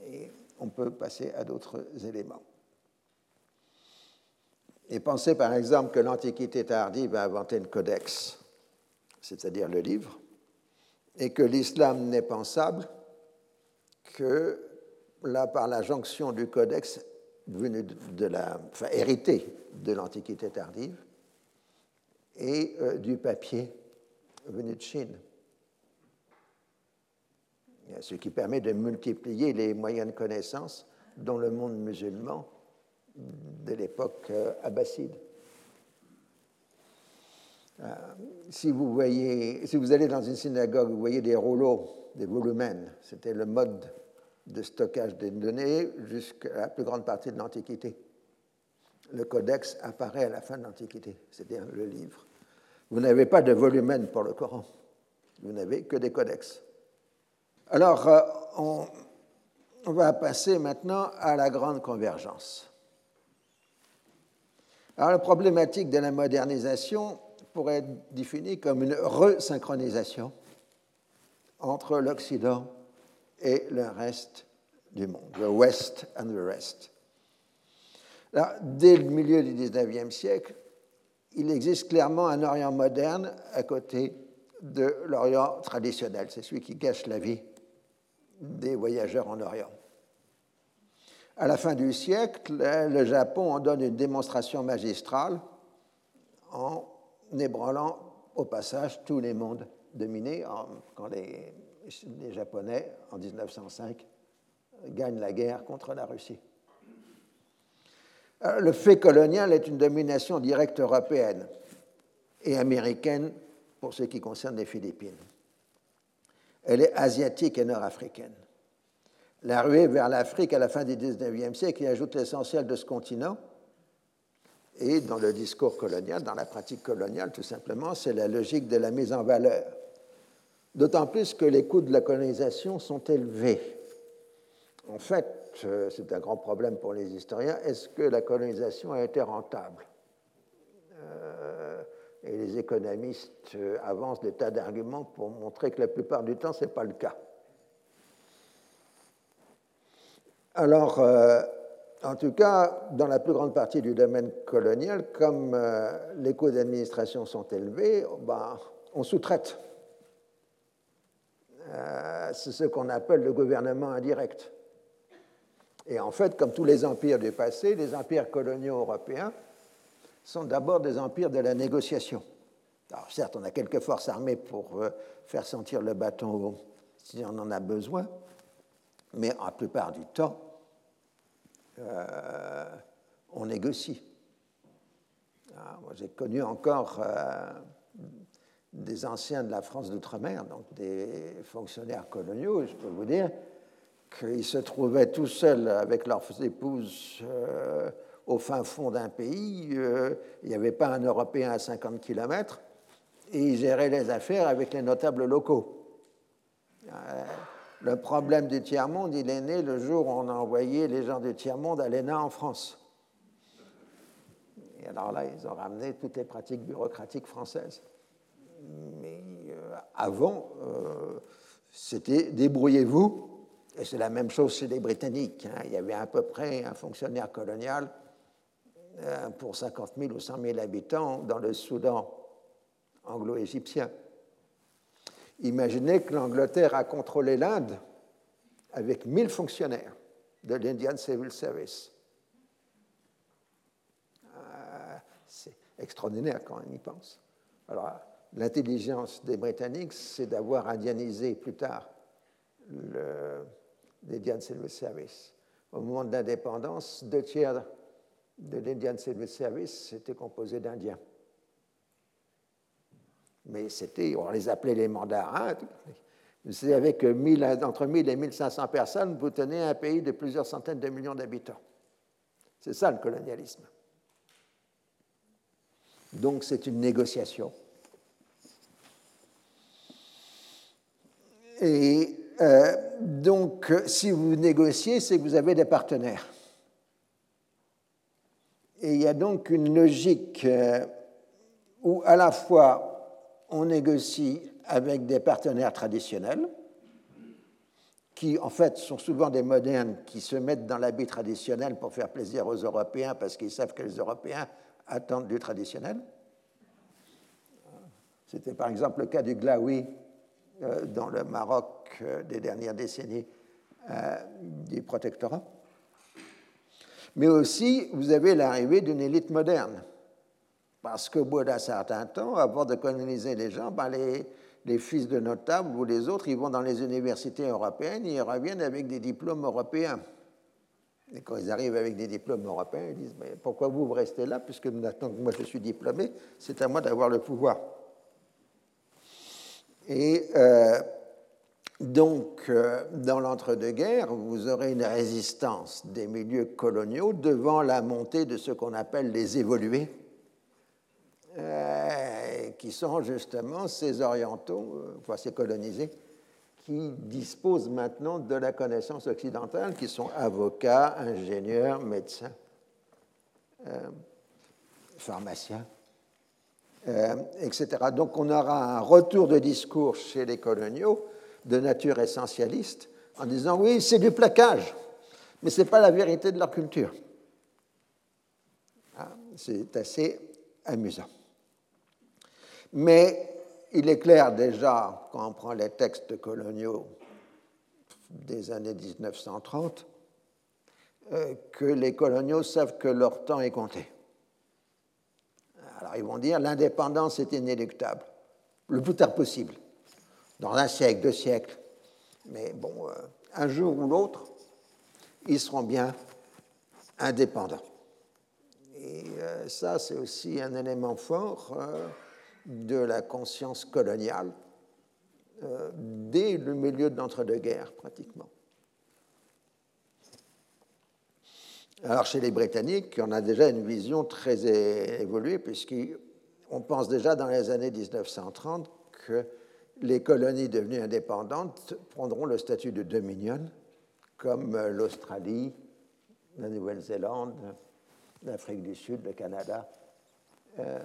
Et on peut passer à d'autres éléments. Et pensez par exemple que l'Antiquité tardive a inventé le codex, c'est-à-dire le livre, et que l'islam n'est pensable que, là, par la jonction du codex venu de la, enfin, hérité de l'Antiquité tardive et euh, du papier venu de Chine. Ce qui permet de multiplier les moyens de connaissance dans le monde musulman de l'époque euh, abbasside. Euh, si vous voyez, si vous allez dans une synagogue, vous voyez des rouleaux, des volumens. C'était le mode de stockage des données jusqu'à la plus grande partie de l'Antiquité. Le codex apparaît à la fin de l'Antiquité, c'est-à-dire le livre. Vous n'avez pas de volumen pour le Coran, vous n'avez que des codex. Alors, euh, on, va passer maintenant à la grande convergence. Alors, la problématique de la modernisation pourrait être définie comme une resynchronisation entre l'Occident et le reste du monde, the West and the rest. dès le milieu du XIXe siècle, il existe clairement un Orient moderne à côté de l'Orient traditionnel. C'est celui qui gâche la vie des voyageurs en Orient. À la fin du siècle, le Japon en donne une démonstration magistrale en ébranlant au passage tous les mondes dominés quand les les Japonais, en 1905, gagnent la guerre contre la Russie. Euh, le fait colonial est une domination directe européenne et américaine pour ce qui concerne les Philippines. Elle est asiatique et nord-africaine. la ruée vers l'Afrique à la fin du XIXe siècle y ajoute l'essentiel de ce continent. Et dans le discours colonial, dans la pratique coloniale, tout simplement, c'est la logique de la mise en valeur. D'autant plus que les coûts de la colonisation sont élevés. En fait, euh, c'est un grand problème pour les historiens. Est-ce que la colonisation a été rentable? Euh, Et les économistes euh, avancent des tas d'arguments pour montrer que la plupart du temps, ce n'est pas le cas. Alors, en tout cas, dans la plus grande partie du domaine colonial, comme les coûts d'administration sont élevés, ben, on sous-traite. C'est ce qu'on appelle le gouvernement indirect. Et en fait, comme tous les empires du passé, les empires coloniaux européens sont d'abord des empires de la négociation. Alors certes, on a quelques forces armées pour euh, faire sentir le bâton si on en a besoin, mais la plupart du temps, euh, on négocie. Ah, j'ai connu encore euh, des anciens de la France d'outre-mer, donc des fonctionnaires coloniaux, je peux vous dire qu'ils se trouvaient tout seuls avec leurs épouses euh, au fin fond d'un pays. Euh, il n'y avait pas un Européen à 50 km et ils géraient les affaires avec les notables locaux. Euh, le problème du tiers-monde, il est né le jour où on a envoyé les gens du tiers-monde à l'ENA en France. Et alors là, ils ont ramené toutes les pratiques bureaucratiques françaises. Mais avant, c'était débrouillez-vous et c'est la même chose chez les Britanniques. Hein. Il y avait à peu près un fonctionnaire colonial euh, pour 50 000 ou 100 000 habitants dans le Soudan anglo-égyptien. Imaginez que l'Angleterre a contrôlé l'Inde avec 1000 fonctionnaires de l'Indian Civil Service. Euh, c'est extraordinaire quand on y pense. Alors, l'intelligence des Britanniques, c'est d'avoir indianisé plus tard l'Indian Civil Service. Au moment de l'indépendance, deux tiers de l'Indian Civil Service étaient composés d'Indiens. Mais c'était, on les appelait les mandarins. C'est avec entre 1000 et 1500 personnes, vous tenez un pays de plusieurs centaines de millions d'habitants. C'est ça le colonialisme. Donc c'est une négociation. Et euh, donc, si vous négociez, c'est que vous avez des partenaires. Et il y a donc une logique euh, où à la fois on négocie avec des partenaires traditionnels, qui en fait sont souvent des modernes qui se mettent dans l'habit traditionnel pour faire plaisir aux Européens parce qu'ils savent que les Européens attendent du traditionnel. C'était par exemple le cas du Glaoui dans le Maroc euh, des dernières décennies euh, du protectorat. Mais aussi, vous avez l'arrivée d'une élite moderne. Parce qu'au bout d'un certain temps, avant de coloniser les gens, ben les, fils de notables ou les autres, ils vont dans les universités européennes ils reviennent avec des diplômes européens. Et quand ils arrivent avec des diplômes européens, ils disent mais Pourquoi vous, vous restez là Puisque maintenant que moi je suis diplômé, c'est à moi d'avoir le pouvoir. Et euh, donc, euh, dans l'entre-deux-guerres, vous aurez une résistance des milieux coloniaux devant la montée de ce qu'on appelle les évolués, euh, qui sont justement ces orientaux, ces colonisés, qui disposent maintenant de la connaissance occidentale, qui sont avocats, ingénieurs, médecins, pharmaciens. Euh, etc. Donc on aura un retour de discours chez les coloniaux de nature essentialiste en disant oui, c'est du plaquage, mais ce n'est pas la vérité de leur culture. Ah, c'est assez amusant. Mais il est clair déjà, quand on prend les textes coloniaux des années 1930, euh, que les coloniaux savent que leur temps est compté. Alors ils vont dire l'indépendance est inéluctable, le plus tard possible, dans un siècle, deux siècles. Mais bon, euh, un jour ou l'autre, ils seront bien indépendants. Et euh, ça, c'est aussi un élément fort euh, de la conscience coloniale dès le milieu de l'entre-deux-guerres, pratiquement. Alors chez les Britanniques, on a déjà une vision très évoluée, puisqu'on pense déjà dans les années 1930 que les colonies devenues indépendantes prendront le statut de dominion, comme l'Australie, la Nouvelle-Zélande, l'Afrique du Sud, le Canada, euh,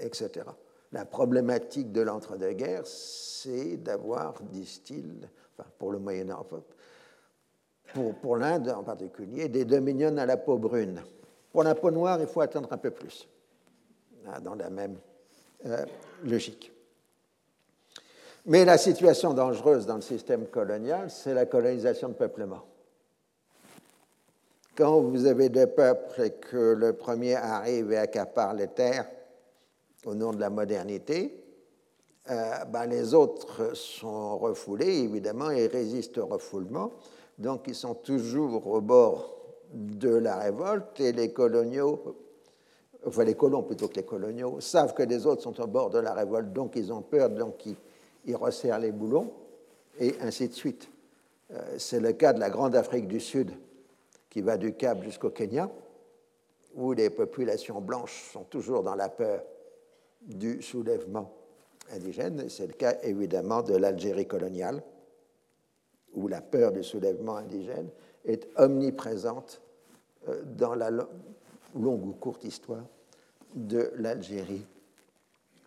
etc. La problématique de l'entre-deux-guerres, c'est d'avoir, disent-ils, enfin, pour le Moyen-Orient, pour, l'Inde en particulier, des dominions à la peau brune. Pour la peau noire, il faut attendre un peu plus, hein, dans la même euh, logique. Mais la situation dangereuse dans le système colonial, c'est la colonisation de peuplement. Quand vous avez des peuples et que le premier arrive et accapare les terres au nom de la modernité, euh, ben les autres sont refoulés, évidemment, et résistent au refoulement. Donc, ils sont toujours au bord de la révolte et les coloniaux, enfin les colons plutôt que les coloniaux, savent que les autres sont au bord de la révolte, donc ils ont peur, donc ils, ils resserrent les boulons, et ainsi de suite. Euh, c'est le cas de la Grande Afrique du Sud, qui va du Cap jusqu'au Kenya, où les populations blanches sont toujours dans la peur du soulèvement indigène. C'est le cas évidemment de l'Algérie coloniale, où la peur du soulèvement indigène est omniprésente euh, dans la longue ou courte histoire de l'Algérie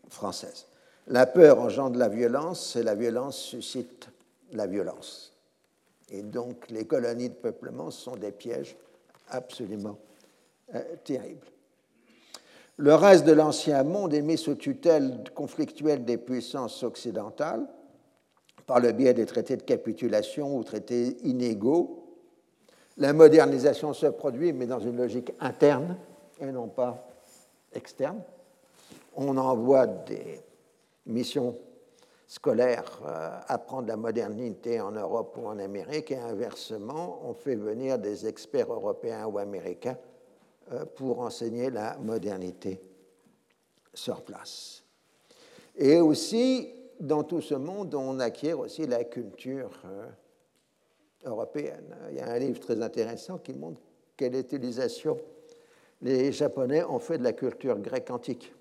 française. La peur engendre la violence et la violence suscite la violence. Et donc les colonies de peuplement sont des pièges absolument euh, terribles. Le reste de l'ancien monde est mis sous tutelle conflictuelle des puissances occidentales par le biais des traités de capitulation ou traités inégaux. La modernisation se produit, mais dans une logique interne et non pas externe. On envoie des mission scolaire euh, apprendre la modernité en Europe ou en Amérique, et inversement, on fait venir des experts européens ou américains euh, pour enseigner la modernité sur place. Et aussi, dans tout ce monde, on acquiert aussi la culture euh, européenne. Il y a un livre très intéressant qui montre quelle utilisation les Japonais ont fait de la culture grecque antique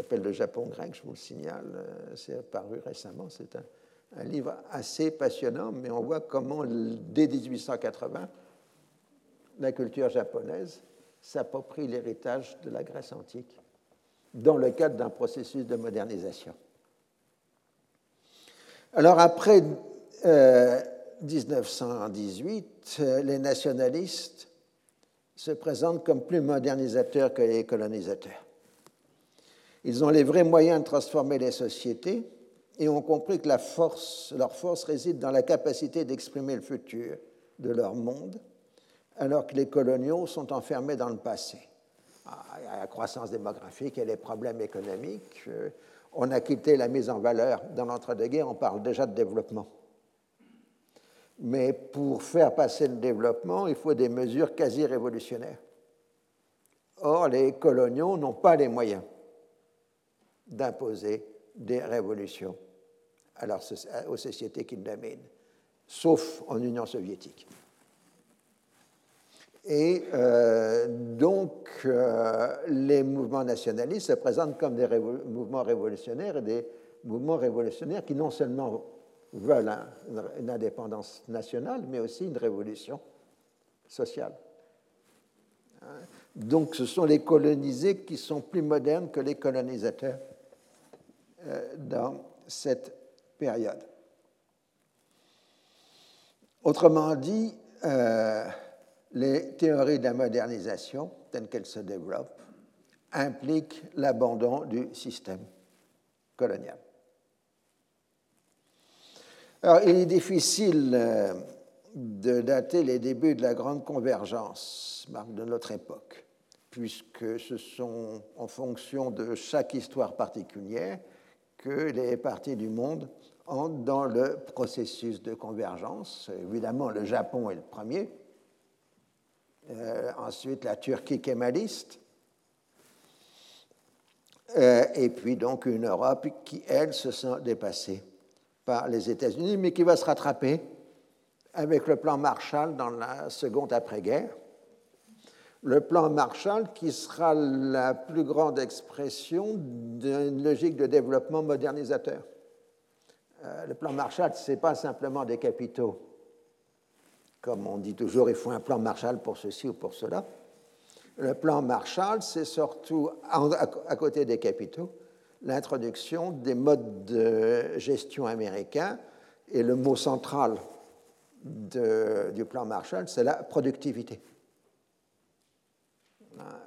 s'appelle Le Japon grec, je vous le signale, euh, c'est apparu récemment. C'est un, livre assez passionnant, mais on voit comment, dès 1880, la culture japonaise s'approprie l'héritage de la Grèce antique dans le cadre d'un processus de modernisation. Alors après 1918, euh, euh, les nationalistes se présentent comme plus modernisateurs que les colonisateurs. Ils ont les vrais moyens de transformer les sociétés et ont compris que la force, leur force réside dans la capacité d'exprimer le futur de leur monde, alors que les coloniaux sont enfermés dans le passé. Ah, il y a la croissance démographique et les problèmes économiques. On a quitté la mise en valeur dans l'entre-deux-guerres, on parle déjà de développement. Mais pour faire passer le développement, il faut des mesures quasi révolutionnaires. Or, les coloniaux n'ont pas les moyens d'imposer des révolutions aux sociétés qu'ils dominent, sauf en Union soviétique. Et euh, donc, euh, les mouvements nationalistes se présentent comme des mouvements révolutionnaires et des mouvements révolutionnaires qui non seulement veulent une indépendance nationale, mais aussi une révolution sociale. Donc, ce sont les colonisés qui sont plus modernes que les colonisateurs euh, dans cette période. Autrement dit, les théories de la modernisation, telles qu'elles se développent, impliquent l'abandon du système colonial. Alors, il est difficile euh, de dater les débuts de la grande convergence, marque de notre époque, puisque ce sont en fonction de chaque histoire particulière que les parties du monde entrent dans le processus de convergence. Évidemment, le Japon est le premier. Euh, ensuite, la Turquie kémaliste. Euh, et puis donc une Europe qui, elle, se sent dépassée par les États-Unis, mais qui va se rattraper avec le plan Marshall dans la seconde après-guerre, le plan Marshall qui sera la plus grande expression d'une logique de développement modernisateur. Euh, le plan Marshall, ce n'est pas simplement des capitaux. Comme on dit toujours, il faut un plan Marshall pour ceci ou pour cela. Le plan Marshall, c'est surtout, à côté des capitaux, l'introduction des modes de gestion américains. Et le mot central du plan Marshall, c'est la productivité.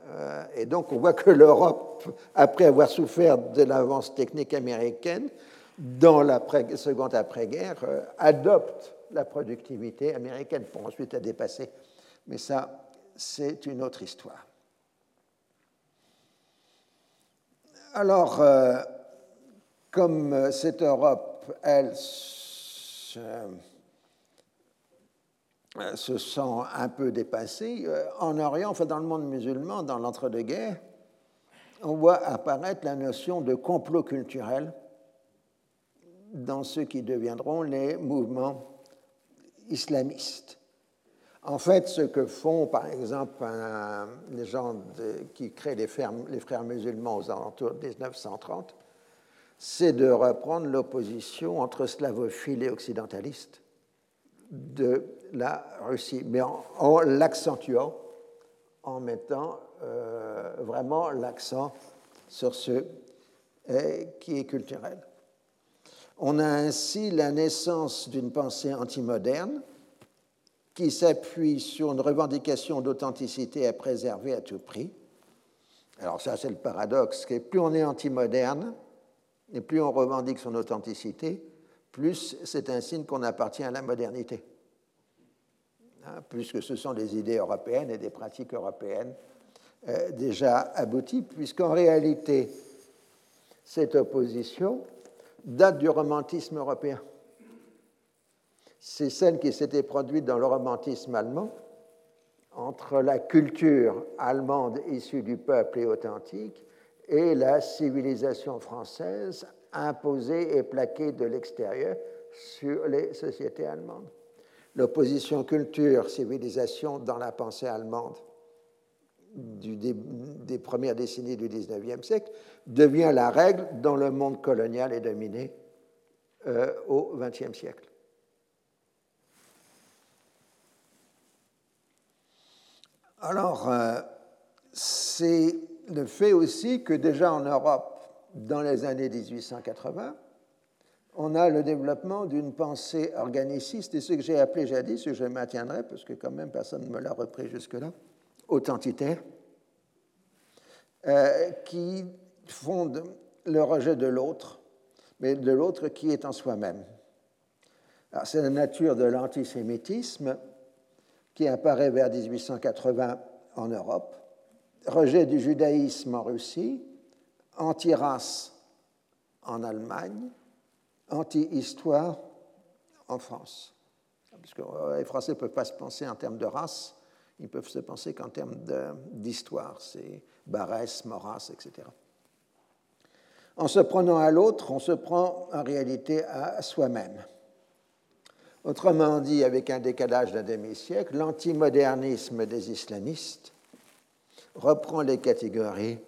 Euh, et donc, on voit que l'Europe, après avoir souffert de l'avance technique américaine, dans la seconde après-guerre, euh, adopte la productivité américaine pour ensuite la dépasser. Mais ça, c'est une autre histoire. Alors, euh, comme cette Europe, elle, se, se sent un peu dépassée, euh, en Orient, enfin dans le monde musulman, dans l'entre-deux-guerres, on voit apparaître la notion de complot culturel dans ceux qui deviendront les mouvements islamistes. En fait, ce que font, par exemple, les gens qui créent les, frères musulmans aux alentours de 1930, c'est de reprendre l'opposition entre slavophiles et occidentalistes de la Russie, mais en, l'accentuant, en mettant euh, vraiment l'accent sur ce euh, qui est culturel. On a ainsi la naissance d'une pensée antimoderne qui s'appuie sur une revendication d'authenticité à préserver à tout prix. Alors ça, c'est le paradoxe, que plus on est anti-moderne, et plus on revendique son authenticité, plus c'est un signe qu'on appartient à la modernité, hein, puisque ce sont des idées européennes et des pratiques européennes euh, déjà abouties, puisqu'en réalité, cette opposition date du romantisme européen c'est celle qui s'était produite dans le romantisme allemand entre la culture allemande issue du peuple et authentique et la civilisation française imposée et plaquée de l'extérieur sur les sociétés allemandes. L'opposition culture-civilisation dans la pensée allemande des premières décennies du XIXe siècle devient la règle dont le monde colonial est dominé euh, au XXe siècle. Alors, euh, c'est le fait aussi que déjà en Europe, dans les années 1880, on a le développement d'une pensée organiciste et ce que j'ai appelé jadis, ce que je maintiendrai, parce que quand même personne ne me l'a repris jusque-là, authentitaire, euh, qui fonde le rejet de l'autre, mais de l'autre qui est en soi-même. C'est la nature de l'antisémitisme qui apparaît vers 1880 en Europe, rejet du judaïsme en Russie, anti-race en Allemagne, anti-histoire en France. Parce que euh, les Français ne peuvent pas se penser en termes de race, ils peuvent se penser qu'en termes d'histoire. C'est Barès, Maurras, etc. En se prenant à l'autre, on se prend en réalité à soi-même. Autrement dit, avec un décalage d'un demi-siècle, l'antimodernisme des islamistes reprend les catégories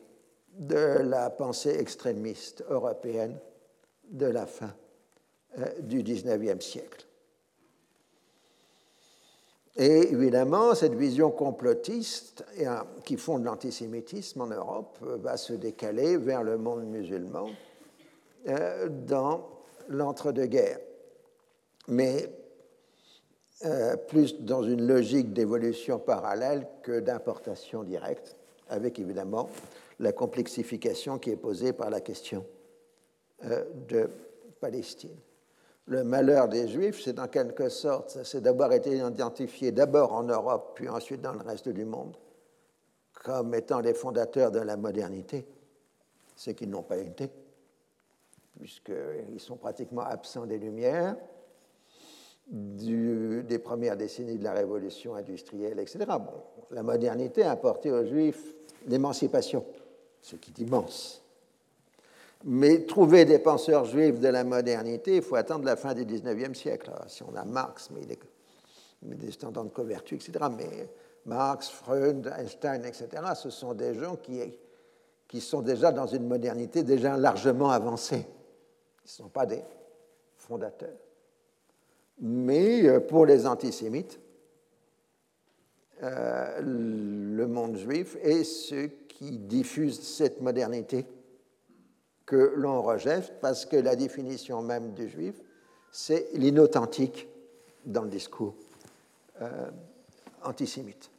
de la pensée extrémiste européenne de la fin euh, du XIXe siècle. Et évidemment, cette vision complotiste qui fonde l'antisémitisme en Europe va se décaler vers le monde musulman euh, dans l'entre-deux-guerres. Mais euh, plus dans une logique d'évolution parallèle que d'importation directe, avec évidemment la complexification qui est posée par la question euh, de Palestine. Le malheur des Juifs, c'est en quelque sorte, c'est d'avoir été identifié d'abord en Europe, puis ensuite dans le reste du monde, comme étant les fondateurs de la modernité, ce qu'ils n'ont pas été, puisqu'ils sont pratiquement absents des Lumières, des premières décennies de la révolution industrielle, etc. Bon, la modernité a apporté aux Juifs l'émancipation, ce qui est immense. Mais trouver des penseurs juifs de la modernité, il faut attendre la fin du 19e siècle. si on a Marx, mais, il est, des descendants de Couvertu, etc. Mais Marx, Freud, Einstein, etc., ce sont des gens qui, qui sont déjà dans une modernité déjà largement avancée. Ils ne sont pas des fondateurs. Mais euh, pour les antisémites, euh, le monde juif est ce qui diffuse cette modernité que l'on rejette parce que la définition même du juif, c'est l'inauthentique dans le discours euh, antisémite,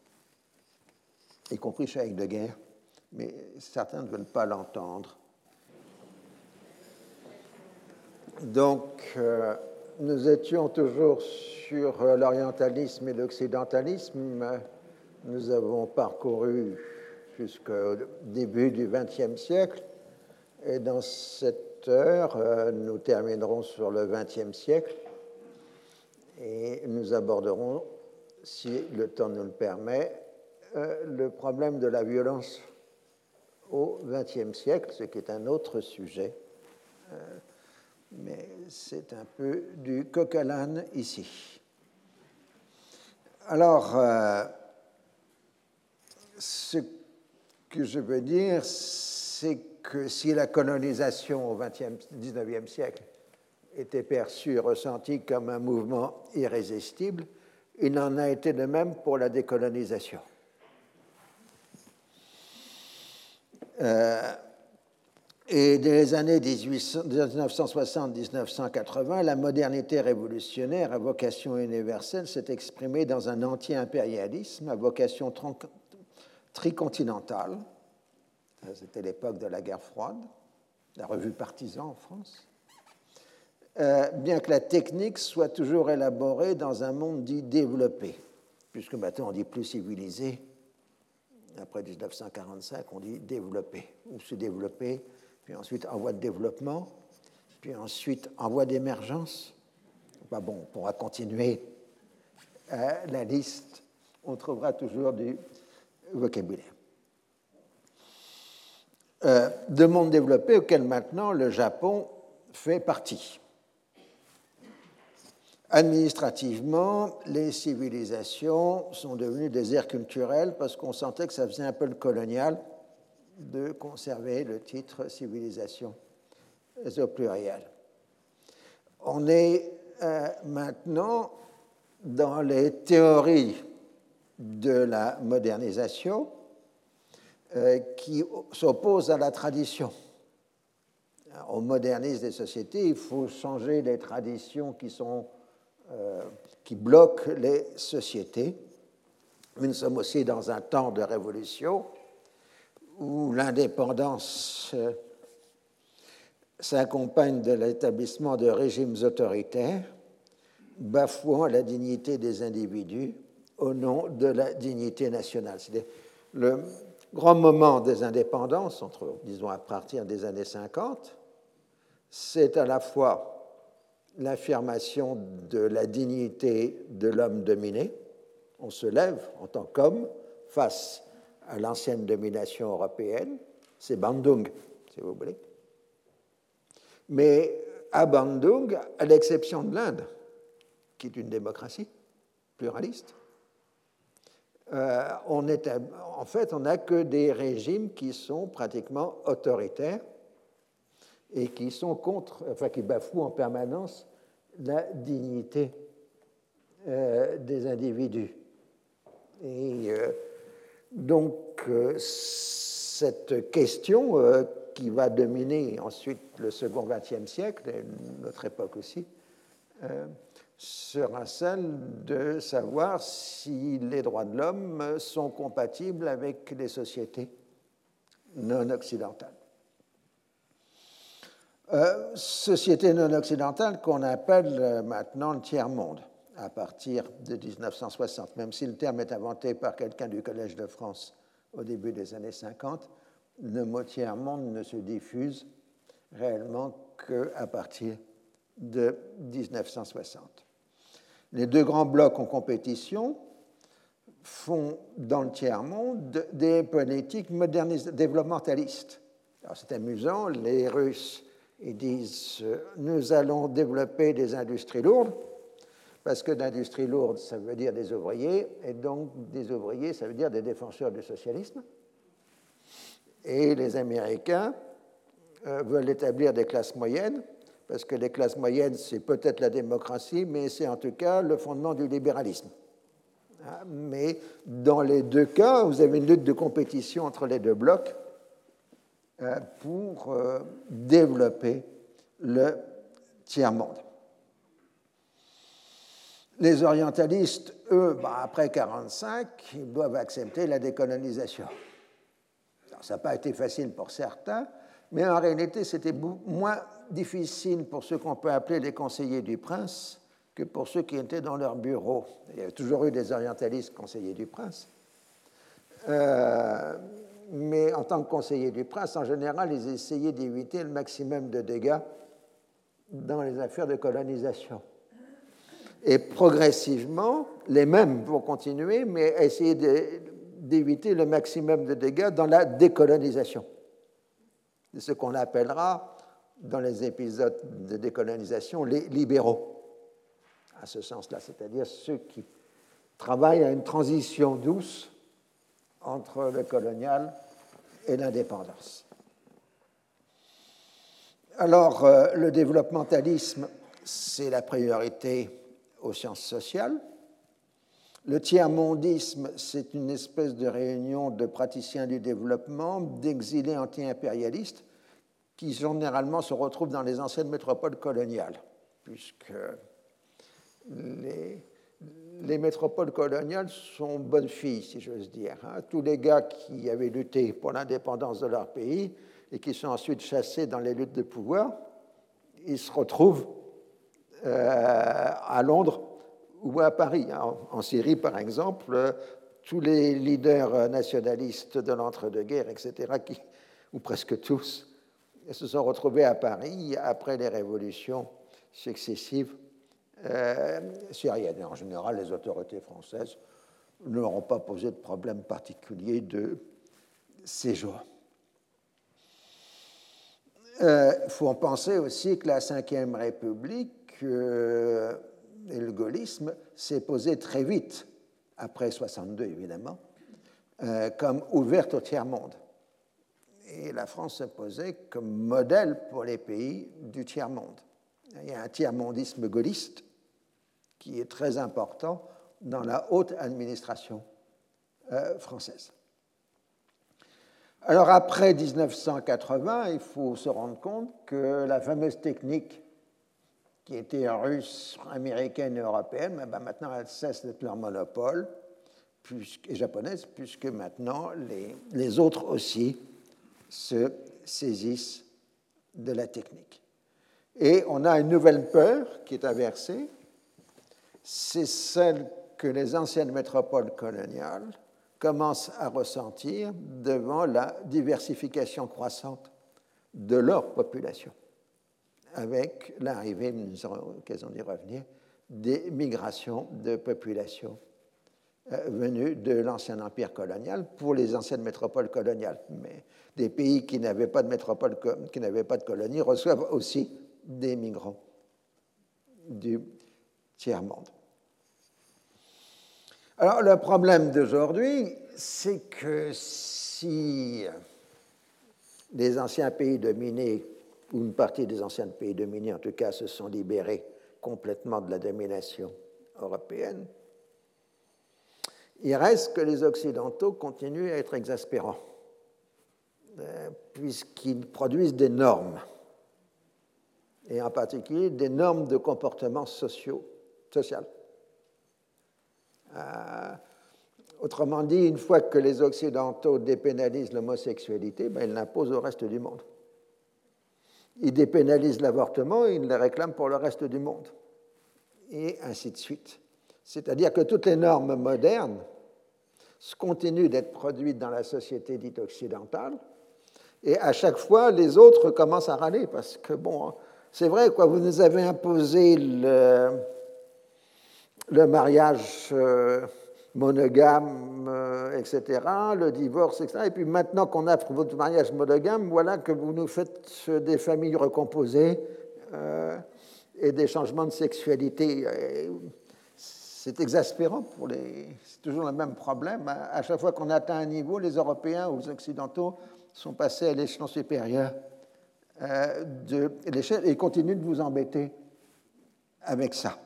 y compris chez de guerre, mais certains ne veulent pas l'entendre. Donc, euh, nous étions toujours sur euh, l'orientalisme et l'occidentalisme. Nous avons parcouru jusqu'au début du XXe siècle. Et dans cette heure, euh, nous terminerons sur le XXe siècle et nous aborderons, si le temps nous le permet, euh, le problème de la violence au XXe siècle, ce qui est un autre sujet. Euh, mais c'est un peu du coq à l'âne ici. Alors, ce que je veux dire, c'est que si la colonisation au XIXe siècle était perçue, ressentie comme un mouvement irrésistible, il en a été de même pour la décolonisation. Euh, et dès les années 1960-1980, la modernité révolutionnaire à vocation universelle s'est exprimée dans un anti-impérialisme à vocation tricontinentale. C'était l'époque de la guerre froide, la revue Partisan en France. Euh, bien que la technique soit toujours élaborée dans un monde dit développé, puisque maintenant on dit plus civilisé, après 1945 on dit développé, ou se développer, puis ensuite en voie de développement, puis ensuite en voie d'émergence. Bon, on pourra continuer euh, la liste, on trouvera toujours du vocabulaire. Euh, de monde développé auquel maintenant le Japon fait partie. Administrativement, les civilisations sont devenues des aires culturelles parce qu'on sentait que ça faisait un peu le colonial de conserver le titre civilisation au pluriel. On est euh, maintenant dans les théories de la modernisation qui s'opposent à la tradition. On modernise les sociétés, il faut changer les traditions qui sont euh, qui bloquent les sociétés. nous sommes aussi dans un temps de révolution où l'indépendance euh, s'accompagne de l'établissement de régimes autoritaires bafouant la dignité des individus au nom de la dignité nationale. Le grand moment des indépendances, entre, disons à partir des années 50, c'est à la fois l'affirmation de la dignité de l'homme dominé. On se lève en tant qu'homme face à l'ancienne domination européenne. C'est Bandung, si vous voulez. Mais à Bandung, à l'exception de l'Inde, qui est une démocratie pluraliste, euh, on est, en fait, on n'a que des régimes qui sont pratiquement autoritaires et qui sont contre, enfin qui bafouent en permanence la dignité euh, des individus. Et euh, donc cette question qui va dominer ensuite le second XXe siècle et notre époque aussi sera celle de savoir si les droits de l'homme sont compatibles avec les sociétés non occidentales. Euh, société non occidentale qu'on appelle euh, maintenant le tiers-monde à partir de 1960, même si le terme est inventé par quelqu'un du Collège de France au début des années 50, le mot tiers-monde ne se diffuse réellement qu'à partir de 1960. Les deux grands blocs en compétition font dans le tiers-monde des politiques développementalistes. C'est amusant, les Russes ils disent nous allons développer des industries lourdes parce que l'industrie lourde, ça veut dire des ouvriers, et donc des ouvriers, ça veut dire des défenseurs du socialisme. Et les Américains euh, veulent établir des classes moyennes, parce que les classes moyennes, c'est peut-être la démocratie, mais c'est en tout cas le fondement du libéralisme. Hein, mais dans les deux cas, vous avez une lutte de compétition entre les deux blocs euh, pour euh, développer le tiers-monde. Les orientalistes, eux, bah, après 1945, ils doivent accepter la décolonisation. ça n'a pas été facile pour certains, mais en réalité, c'était moins difficile pour ceux qu'on peut appeler les conseillers du prince que pour ceux qui étaient dans leur bureau. Il y a toujours eu des orientalistes conseillers du prince. Euh, mais en tant que conseillers du prince, en général, ils essayaient d'éviter le maximum de dégâts dans les affaires de colonisation. Et progressivement, les mêmes vont continuer, mais essayer d'éviter le maximum de dégâts dans la décolonisation. C'est ce qu'on appellera, dans les épisodes de décolonisation, les libéraux, à ce sens-là, c'est-à-dire ceux qui travaillent à une transition douce entre le colonial et l'indépendance. Alors, euh, le développementalisme, c'est la priorité aux sciences sociales. Le tiers-mondisme, c'est une espèce de réunion de praticiens du développement, d'exilés anti-impérialistes, qui généralement se retrouvent dans les anciennes métropoles coloniales, puisque les, les métropoles coloniales sont bonnes filles, si j'ose dire. Hein. Tous les gars qui avaient lutté pour l'indépendance de leur pays et qui sont ensuite chassés dans les luttes de pouvoir, ils se retrouvent euh, à Londres ou à Paris. Hein. En, Syrie, par exemple, tous les leaders nationalistes de l'entre-deux-guerres, etc., qui, ou presque tous, se sont retrouvés à Paris après les révolutions successives euh, syriennes. Et en général, les autorités françaises ne leur ont pas posé de problème particulier de séjour. Il euh, faut penser aussi que la Ve République euh, et le gaullisme s'est posé très vite, après 62 évidemment, euh, comme ouverte au tiers-monde. Et la France s'est posée comme modèle pour les pays du tiers-monde. Il y a un tiers-mondisme gaulliste qui est très important dans la haute administration euh, française. Alors après 1980, il faut se rendre compte que la fameuse technique qui était russe, américaine et européenne, ben maintenant elle cesse d'être leur monopole, et japonaise, puisque maintenant les autres aussi se saisissent de la technique. Et on a une nouvelle peur qui est inversée, c'est celle que les anciennes métropoles coloniales commencent à ressentir devant la diversification croissante de leur population avec l'arrivée, nous aurons l'occasion d'y revenir, des migrations de populations euh, venues de l'ancien empire colonial pour les anciennes métropoles coloniales. Mais des pays qui n'avaient pas de métropole, qui n'avaient pas de colonie reçoivent aussi des migrants du tiers-monde. Alors le problème d'aujourd'hui, c'est que si les anciens pays dominés où une partie des anciens pays dominés, en tout cas, se sont libérés complètement de la domination européenne, il reste que les Occidentaux continuent à être exaspérants, euh, puisqu'ils produisent des normes, et en particulier des normes de comportement social. Euh, autrement dit, une fois que les Occidentaux dépénalisent l'homosexualité, ben, ils l'imposent au reste du monde. Ils dépénalisent l'avortement ils le réclament pour le reste du monde. Et ainsi de suite. C'est-à-dire que toutes les normes modernes continuent d'être produites dans la société dite occidentale, et à chaque fois, les autres commencent à râler, parce que, bon, c'est vrai, quoi, vous nous avez imposé le, mariage. Euh, monogame, euh, etc., le divorce, etc. Et puis maintenant qu'on a votre mariage monogame, voilà que vous nous faites des familles recomposées euh, et des changements de sexualité. C'est exaspérant pour les. C'est toujours le même problème. À chaque fois qu'on atteint un niveau, les Européens ou les Occidentaux sont passés à l'échelon supérieur euh, de et continuent de vous embêter avec ça.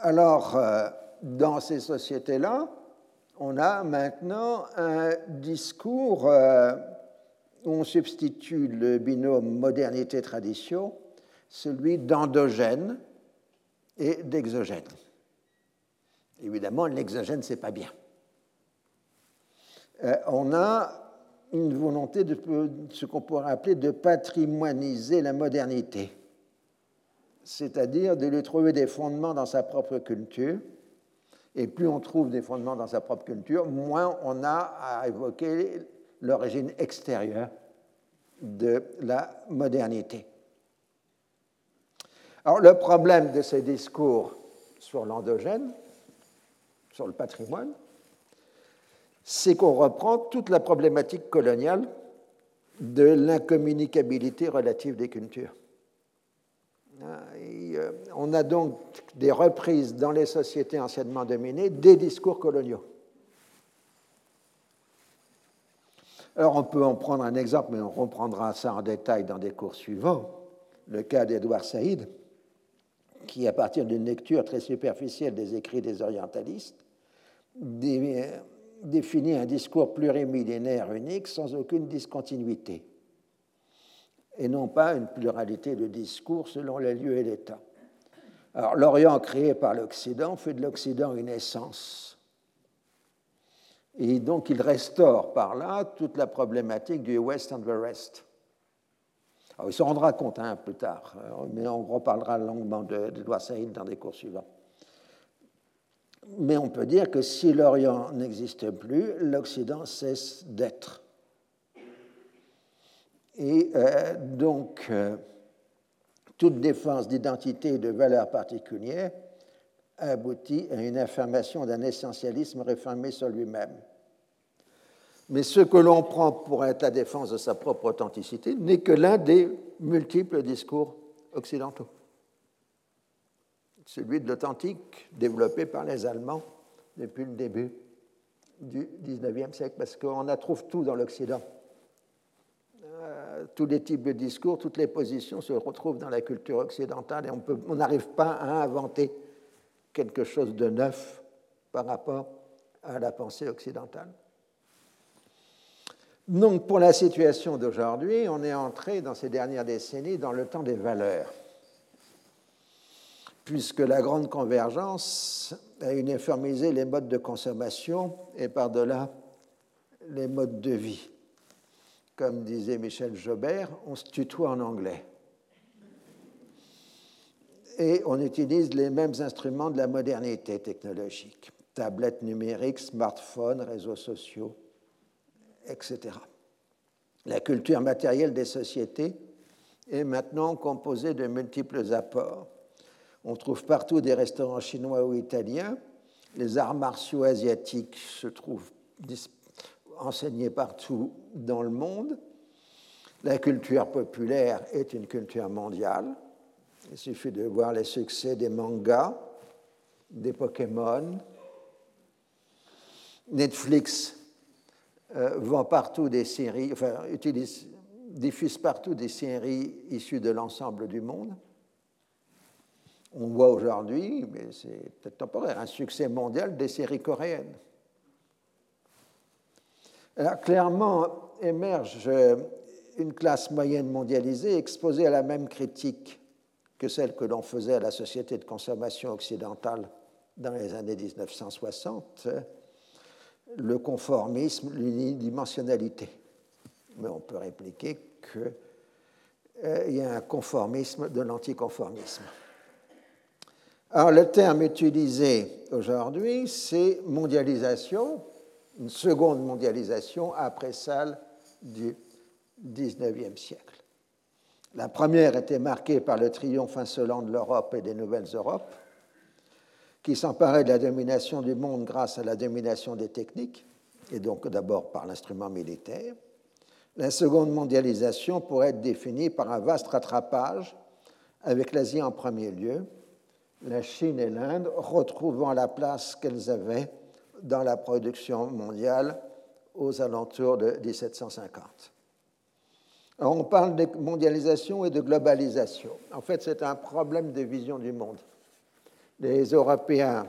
Alors, euh, dans ces sociétés-là, on a maintenant un discours euh, où on substitue le binôme modernité-tradition, celui d'endogène et d'exogène. Évidemment, l'exogène, ce n'est pas bien. Euh, on a une volonté de ce qu'on pourrait appeler de patrimoiniser la modernité, c'est-à-dire de lui trouver des fondements dans sa propre culture. Et plus on trouve des fondements dans sa propre culture, moins on a à évoquer l'origine extérieure de la modernité. Alors le problème de ces discours sur l'endogène, sur le patrimoine, c'est qu'on reprend toute la problématique coloniale de l'incommunicabilité relative des cultures. Euh, on a donc des reprises dans les sociétés anciennement dominées des discours coloniaux. Alors on peut en prendre un exemple, mais on reprendra ça en détail dans des cours suivants. Le cas d'Edouard Saïd, qui, à partir d'une lecture très superficielle des écrits des orientalistes, définit un discours plurimillénaire unique sans aucune discontinuité, et non pas une pluralité de discours selon les lieux et temps. Alors l'Orient créé par l'Occident fait de l'Occident une essence. Et donc il restaure par là toute la problématique du West and the Rest. Alors, il se rendra compte hein, plus tard, mais on reparlera longuement d'Edouard de, Saïd dans des cours suivants. Mais on peut dire que si l'Orient n'existe plus, l'Occident cesse d'être. Et euh, donc, euh, toute défense d'identité et de valeurs particulières aboutit à une affirmation d'un essentialisme réformé sur lui-même. Mais ce que l'on prend pour être la défense de sa propre authenticité n'est que l'un des multiples discours occidentaux celui de l'authentique développé par les Allemands depuis le début du XIXe siècle, parce qu'on a trouve tout dans l'Occident. Euh, tous les types de discours, toutes les positions se retrouvent dans la culture occidentale et on n'arrive pas à inventer quelque chose de neuf par rapport à la pensée occidentale. Donc pour la situation d'aujourd'hui, on est entré dans ces dernières décennies dans le temps des valeurs puisque la grande convergence a uniformisé les modes de consommation et par-delà les modes de vie. Comme disait Michel Jobert, on se tutoie en anglais. Et on utilise les mêmes instruments de la modernité technologique, tablettes numériques, smartphones, réseaux sociaux, etc. La culture matérielle des sociétés est maintenant composée de multiples apports on trouve partout des restaurants chinois ou italiens. Les arts martiaux asiatiques se trouvent enseignés partout dans le monde. La culture populaire est une culture mondiale. Il suffit de voir les succès des mangas, des Pokémon. Netflix euh, vend partout des séries, enfin, partout des séries issues de l'ensemble du monde. On voit aujourd'hui, mais c'est peut-être temporaire, un succès mondial des séries coréennes. Alors, clairement émerge une classe moyenne mondialisée exposée à la même critique que celle que l'on faisait à la société de consommation occidentale dans les années 1960, le conformisme, l'unidimensionnalité. Mais on peut répliquer qu'il euh, y a un conformisme de l'anticonformisme. Alors, le terme utilisé aujourd'hui, c'est mondialisation, une seconde mondialisation après celle du XIXe siècle. La première était marquée par le triomphe insolent de l'Europe et des Nouvelles Europes, qui s'emparait de la domination du monde grâce à la domination des techniques, et donc d'abord par l'instrument militaire. La seconde mondialisation pourrait être définie par un vaste rattrapage, avec l'Asie en premier lieu, la Chine et l'Inde retrouvant la place qu'elles avaient dans la production mondiale aux alentours de 1750. Alors on parle de mondialisation et de globalisation. En fait, c'est un problème de vision du monde. Les Européens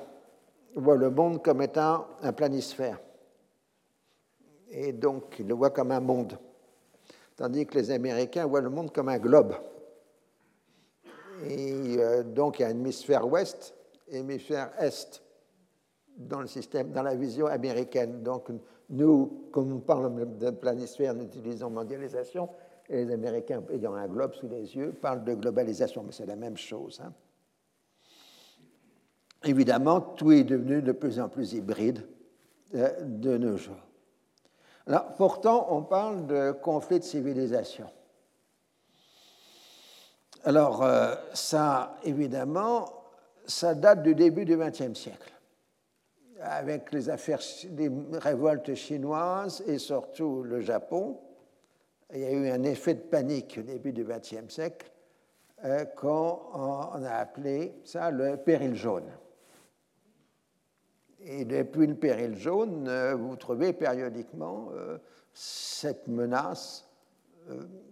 voient le monde comme étant un planisphère. Et donc, ils le voient comme un monde. Tandis que les Américains voient le monde comme un globe. Et euh, donc, il y a un hémisphère ouest et un hémisphère est dans le système, dans la vision américaine. Donc, nous, comme on parle de planisphère, nous utilisons mondialisation, et les Américains, ayant un globe sous les yeux, parlent de globalisation, mais c'est la même chose. Hein. Évidemment, tout est devenu de plus en plus hybride euh, de nos jours. Pourtant, on parle de conflit de civilisation. Alors, euh, ça, évidemment, ça date du début du XXe siècle, avec les affaires des révoltes chinoises et surtout le Japon. Il y a eu un effet de panique au début du XXe siècle, euh, quand on a appelé ça le péril jaune. Et depuis le péril jaune, euh, vous trouvez périodiquement cette menace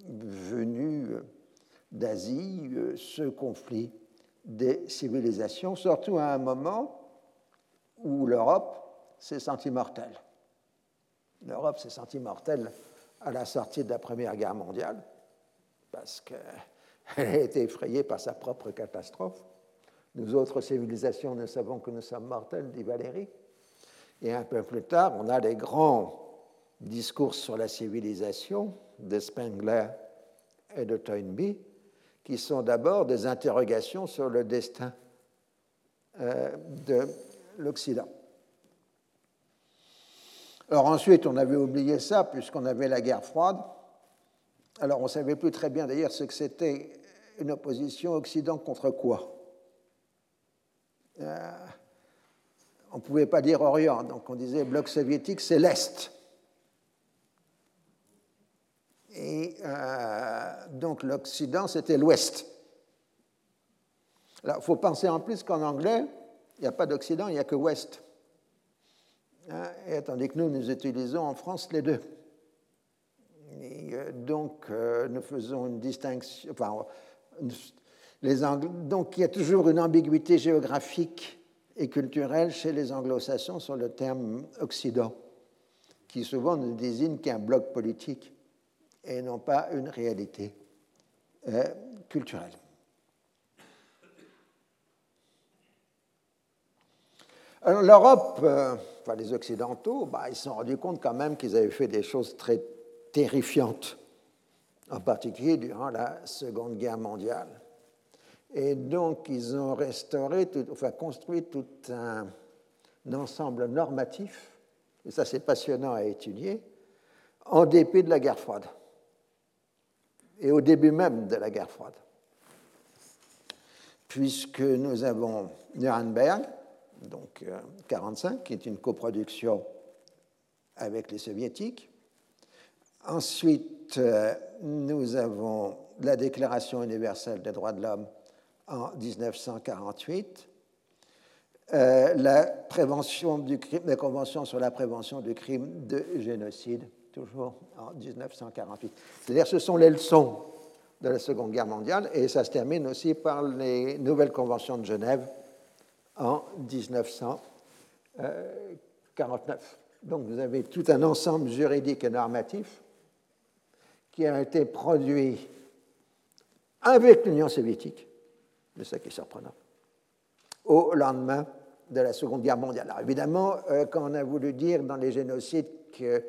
venue d'Asie, euh, ce conflit des civilisations, surtout à un moment où l'Europe s'est sentie mortelle. L'Europe s'est sentie mortelle à la sortie de la Première Guerre mondiale, parce qu'elle a été effrayée par sa propre catastrophe. Nous autres civilisations, nous savons que nous sommes mortels, dit Valérie. Et un peu plus tard, on a les grands discours sur la civilisation de Spengler et de Toynbee, qui sont d'abord des interrogations sur le destin euh, de l'Occident. Alors ensuite, on avait oublié ça puisqu'on avait la guerre froide. Alors on ne savait plus très bien d'ailleurs ce que c'était une opposition Occident contre quoi? Euh, on ne pouvait pas dire Orient, donc on disait bloc soviétique, c'est l'Est. Et euh, donc l'Occident, c'était l'Ouest. Il faut penser en plus qu'en anglais, il n'y a pas d'Occident, il n'y a que Ouest. Hein, et tandis que nous, nous utilisons en France les deux. Et euh, donc, nous faisons une distinction. Donc, il y a toujours une ambiguïté géographique et culturelle chez les anglo-saxons sur le terme Occident, qui souvent ne désigne qu'un bloc politique et non pas une réalité euh, culturelle. Alors l'Europe, euh, les Occidentaux, bah, ils se sont rendus compte quand même qu'ils avaient fait des choses très terrifiantes, en particulier durant la Seconde Guerre mondiale. Et donc ils ont restauré, enfin construit tout un ensemble normatif, et ça c'est passionnant à étudier, en dépit de la guerre froide et au début même de la guerre froide. Puisque nous avons Nuremberg, donc 1945, euh, qui est une coproduction avec les soviétiques. Ensuite, euh, nous avons la Déclaration universelle des droits de l'homme en 1948, euh, la, Convention sur la prévention du crime de génocide toujours en 1948. C'est-à-dire ce sont les leçons de la Seconde Guerre mondiale et ça se termine aussi par les nouvelles conventions de Genève en 1949. Donc vous avez tout un ensemble juridique et normatif qui a été produit avec l'Union soviétique, c'est ça qui est surprenant, au lendemain de la Seconde Guerre mondiale. Alors évidemment, euh, quand on a voulu dire dans les génocides que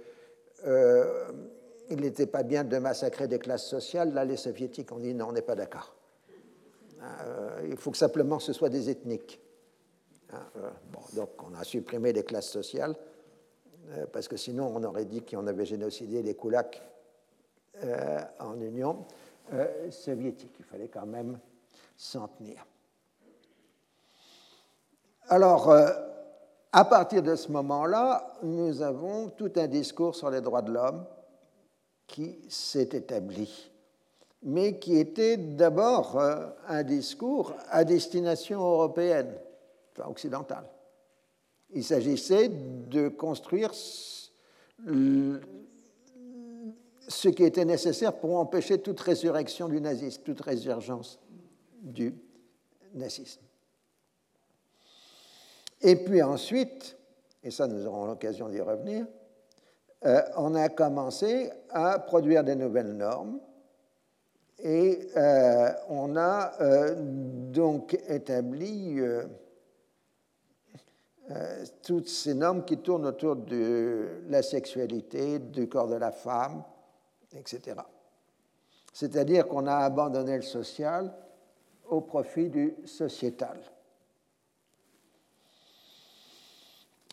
euh, n'était pas bien de massacrer des classes sociales. Là, les soviétiques ont dit non, on n'est pas d'accord. Euh, il faut que simplement ce soit des ethniques. Hein, euh, donc on a supprimé les classes sociales, parce que sinon on aurait dit qu'on avait génocidé les koulaks en Union soviétique. Il fallait quand même s'en tenir. Alors, à partir de ce moment-là, nous avons tout un discours sur les droits de l'homme qui s'est établi mais qui était d'abord euh, un discours à destination européenne, enfin occidentale. Il s'agissait de construire ce qui était nécessaire pour empêcher toute résurrection du nazisme, toute résurgence du nazisme. Et puis ensuite, et ça nous aurons l'occasion d'y revenir, euh, on a commencé à produire des nouvelles normes et euh, on a euh, donc établi toutes ces normes qui tournent autour de la sexualité, du corps de la femme, etc. C'est-à-dire qu'on a abandonné le social au profit du sociétal.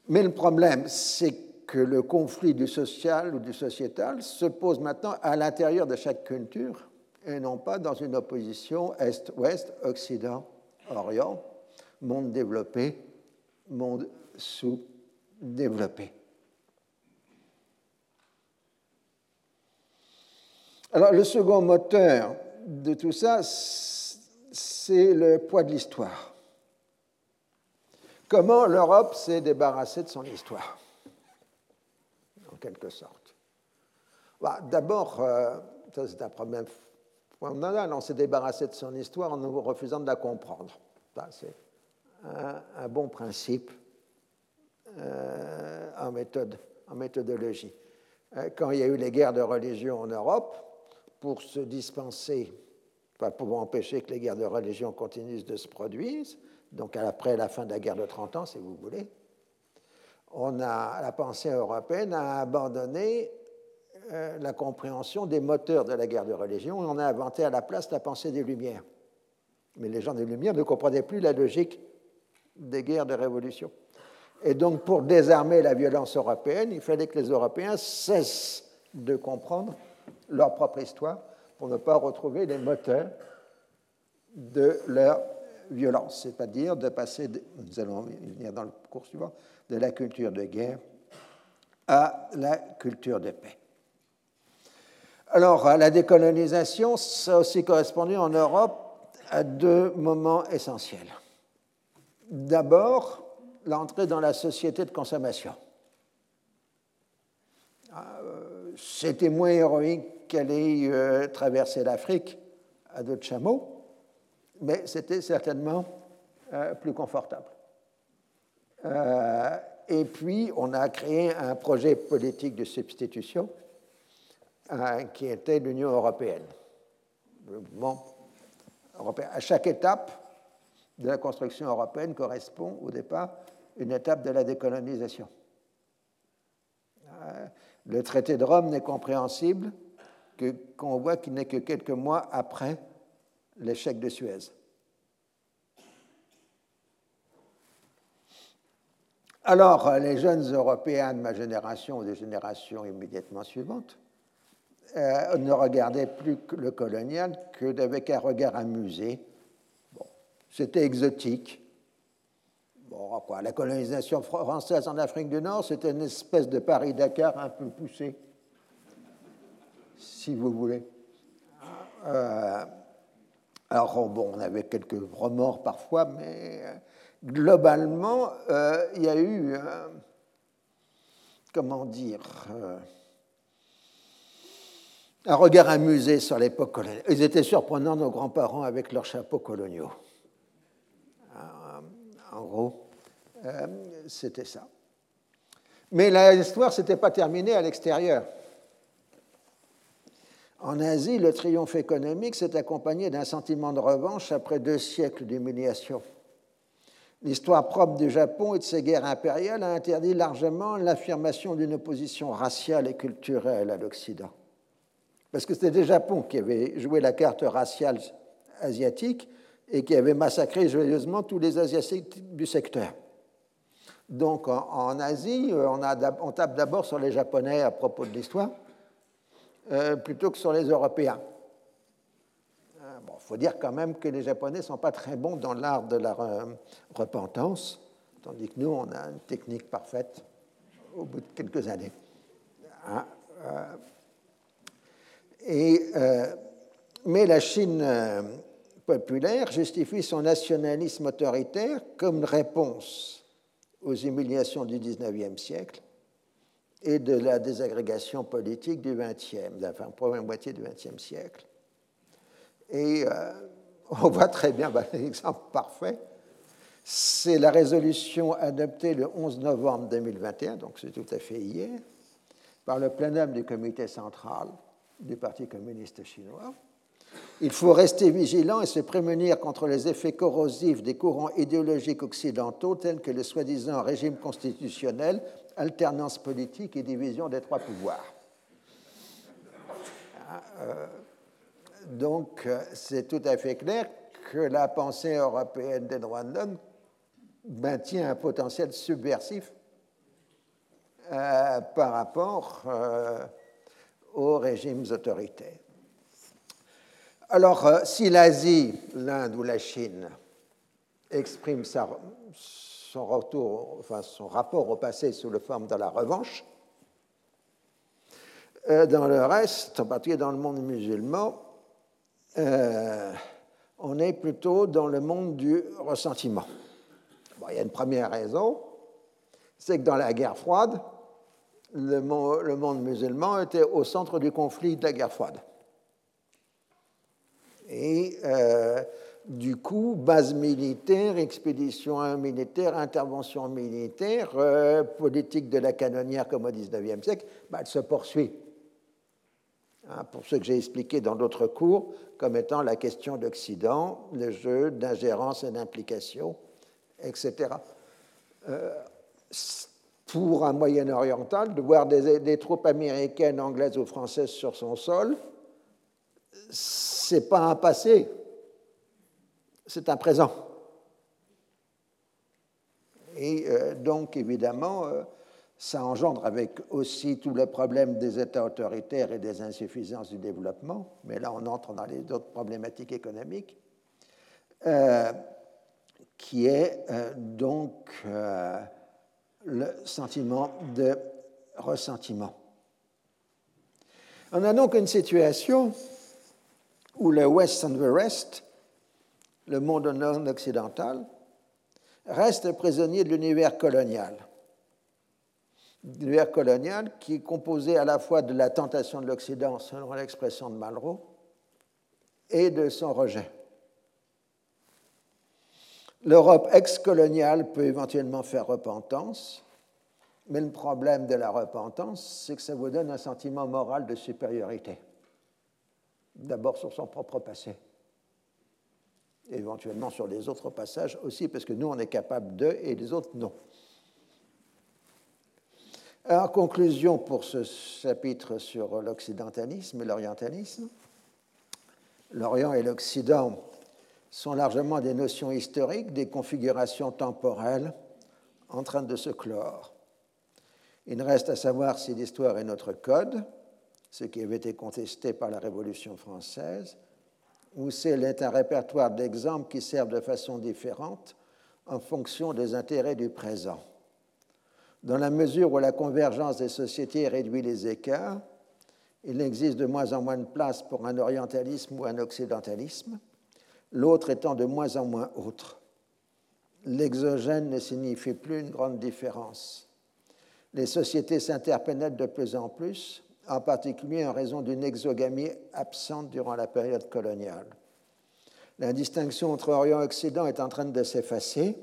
Mais le problème, c'est que le conflit du social ou du sociétal se pose maintenant à l'intérieur de chaque culture et non pas dans une opposition Est-Ouest, Occident-Orient, monde développé, monde sous-développé. Alors le second moteur de tout ça, c'est le poids de l'histoire. Comment l'Europe s'est débarrassée de son histoire, en quelque sorte bah, D'abord, euh, ça c'est un problème fondamental, on s'est débarrassé de son histoire en nous refusant de la comprendre. C'est un, bon principe euh, en, méthode, en méthodologie. Euh, quand il y a eu les guerres de religion en Europe, pour se dispenser, pour empêcher que les guerres de religion continuent de se produire, donc après la fin de la guerre de 30 ans, si vous voulez, on a, la pensée européenne a abandonné euh, la compréhension des moteurs de la guerre de religion et on a inventé à la place la pensée des Lumières. Mais les gens des Lumières ne comprenaient plus la logique des guerres de révolution. Et donc, pour désarmer la violence européenne, il fallait que les Européens cessent de comprendre leur propre histoire pour ne pas retrouver les moteurs de leur violence, c'est-à-dire de passer, nous allons venir dans le cours suivant, de la culture de guerre à la culture de paix. Alors, la décolonisation, ça a aussi correspondu en Europe à deux moments essentiels. D'abord, l'entrée dans la société de consommation. Euh, c'était moins héroïque qu'aller euh, traverser l'Afrique à dos de chameau, mais c'était certainement euh, plus confortable. Euh, et puis, on a créé un projet politique de substitution qui était l'Union européenne. À chaque étape de la construction européenne correspond au départ une étape de la décolonisation. Le traité de Rome n'est compréhensible qu'on voit qu'il n'est que quelques mois après l'échec de Suez. Alors, les jeunes Européens de ma génération ou des générations immédiatement suivantes euh, ne regardaient plus le colonial que avec un regard amusé. Bon, c'était exotique. Bon, quoi, la colonisation française en Afrique du Nord, c'était une espèce de Paris-Dakar un peu poussé, si vous voulez. Euh, alors, bon, on avait quelques remords parfois, mais euh, globalement, euh, il y a eu, comment dire, un regard amusé sur l'époque coloniale. Ils étaient surprenants, nos grands-parents, avec leurs chapeaux coloniaux. en gros, c'était ça. Mais l'histoire, ce n'était pas terminée à l'extérieur. En Asie, le triomphe économique s'est accompagné d'un sentiment de revanche après deux siècles d'humiliation. L'histoire propre du Japon et de ses guerres impériales a interdit largement l'affirmation d'une opposition raciale et culturelle à l'Occident. Parce que c'était le Japon qui avait joué la carte raciale asiatique et qui avait massacré joyeusement tous les Asiatiques du secteur. Donc en, Asie, on, on tape d'abord sur les Japonais à propos de l'histoire, euh, plutôt que sur les Européens. Il euh, faut dire quand même que les Japonais ne sont pas très bons dans l'art de la repentance, tandis que nous, on a une technique parfaite au bout de quelques années. Hein, euh, et, mais la Chine populaire justifie son nationalisme autoritaire comme réponse aux humiliations du XIXe siècle et de la désagrégation politique du XXe, de la première moitié du XXe siècle. Et euh, on voit très bien, bah, l'exemple parfait, c'est la résolution adoptée le 11 novembre 2021, donc c'est tout à fait hier, par le plénum du comité central du Parti communiste chinois. Il faut rester vigilant et se prémunir contre les effets corrosifs des courants idéologiques occidentaux tels que le soi-disant régime constitutionnel, alternance politique et division des trois pouvoirs. Ah, euh, donc, euh, c'est tout à fait clair que la pensée européenne des droits de l'homme maintient un potentiel subversif euh, par rapport aux régimes autoritaires. Alors, si l'Asie, l'Inde ou la Chine expriment son, retour, enfin, son rapport au passé sous la forme de la revanche, dans le reste, en particulier dans le monde musulman, euh, on est plutôt dans le monde du ressentiment. il y a une première raison, c'est que dans la guerre froide, le monde, musulman était au centre du conflit de la guerre froide. Et euh, du coup, base militaire, expédition militaire, intervention militaire, euh, politique de la canonnière comme au XIXe siècle, bah, elle se poursuit. Hein, pour ce que j'ai expliqué dans d'autres cours, comme étant la question d'Occident, le jeu d'ingérence et d'implication, etc. Euh, pour un Moyen-Oriental, de voir des, des, troupes américaines, anglaises ou françaises sur son sol, c'est pas un passé, c'est un présent. Et euh, donc, évidemment, euh, ça engendre avec aussi tout le problème des États autoritaires et des insuffisances du développement, mais là on entre dans les autres problématiques économiques, euh, qui est donc le sentiment de ressentiment. On a donc une situation où le West and the Rest, le monde non occidental, reste prisonnier de l'univers colonial l'univers colonial qui est composé à la fois de la tentation de l'Occident, selon l'expression de Malraux, et de son rejet. L'Europe ex-coloniale peut éventuellement faire repentance, mais le problème de la repentance, c'est que ça vous donne un sentiment moral de supériorité. D'abord sur son propre passé, éventuellement sur les autres passages aussi, parce que nous, on est capable de, et les autres, non. En conclusion pour ce chapitre sur l'occidentalisme et l'orientalisme, l'Orient et l'Occident sont largement des notions historiques, des configurations temporelles en train de se clore. Il reste à savoir si l'histoire est notre code, ce qui avait été contesté par la Révolution française, ou c'est un répertoire d'exemples qui servent de façon différente en fonction des intérêts du présent. Dans la mesure où la convergence des sociétés réduit les écarts, il existe de moins en moins de place pour un orientalisme ou un occidentalisme, l'autre étant de moins en moins autre. L'exogène ne signifie plus une grande différence. Les sociétés s'interpénètrent de plus en plus, en particulier en raison d'une exogamie absente durant la période coloniale. La distinction entre Orient et Occident est en train de s'effacer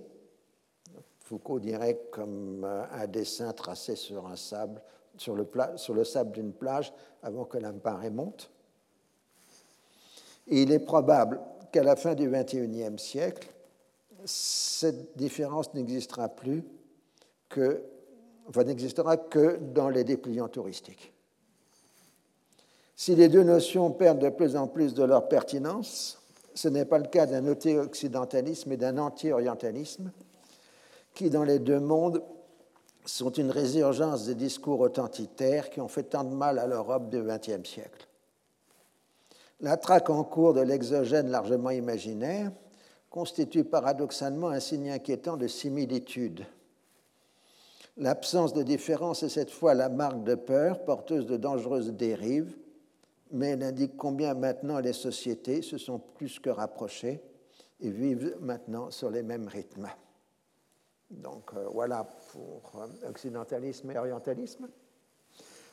Foucault dirait comme euh, un dessin tracé sur un sable, sur le, sable d'une plage avant que la marée monte. Et il est probable qu'à la fin du XXIe siècle, cette différence n'existera plus n'existera que dans les dépliants touristiques. Si les deux notions perdent de plus en plus de leur pertinence, ce n'est pas le cas d'un occidentalisme et d'un anti-orientalisme, qui, dans les deux mondes, sont une résurgence des discours authentitaires qui ont fait tant de mal à l'Europe du XXe siècle. La traque en cours de l'exogène largement imaginaire constitue paradoxalement un signe inquiétant de similitude. L'absence de différence est cette fois la marque de peur porteuse de dangereuses dérives, mais elle indique combien maintenant les sociétés se sont plus que rapprochées et vivent maintenant sur les mêmes rythmes. Donc euh, voilà pour euh, occidentalisme et orientalisme.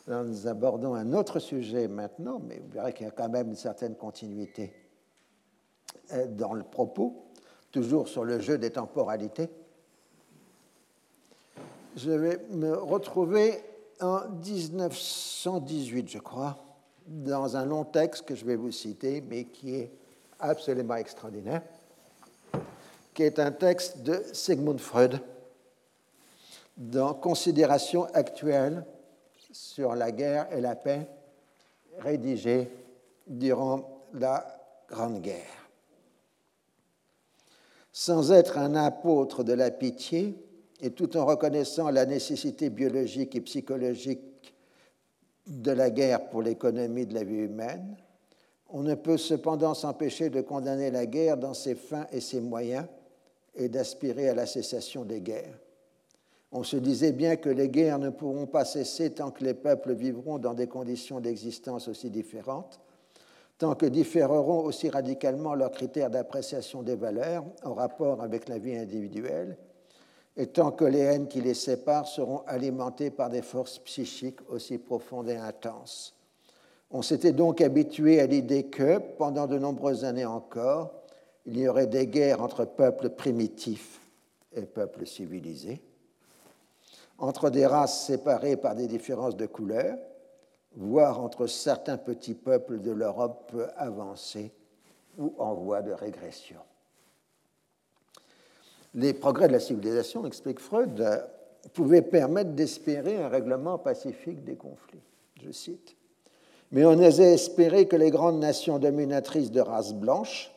nous abordons un autre sujet maintenant, mais vous verrez qu'il y a quand même une certaine continuité euh, dans le propos, toujours sur le jeu des temporalités. Je vais me retrouver en 1918, je crois, dans un long texte que je vais vous citer, mais qui est absolument extraordinaire, qui est un texte de Sigmund Freud dans Considérations actuelles sur la guerre et la paix, rédigé durant la Grande Guerre. Sans être un apôtre de la pitié, et tout en reconnaissant la nécessité biologique et psychologique de la guerre pour l'économie de la vie humaine, on ne peut cependant s'empêcher de condamner la guerre dans ses fins et ses moyens et d'aspirer à la cessation des guerres. On se disait bien que les guerres ne pourront pas cesser tant que les peuples vivront dans des conditions d'existence aussi différentes, tant que différeront aussi radicalement leurs critères d'appréciation des valeurs en rapport avec la vie individuelle et tant que les haines qui les séparent seront alimentées par des forces psychiques aussi profondes et intenses. On s'était donc habitué à l'idée que, pendant de nombreuses années encore, il y aurait des guerres entre peuples primitifs et peuples civilisés, entre des races séparées par des différences de couleur, voire entre certains petits peuples de l'Europe avancée ou en voie de régression les progrès de la civilisation, explique Freud, euh, pouvaient permettre d'espérer un règlement pacifique des conflits. Je cite. Mais on osait espérer que les grandes nations dominatrices de race blanche,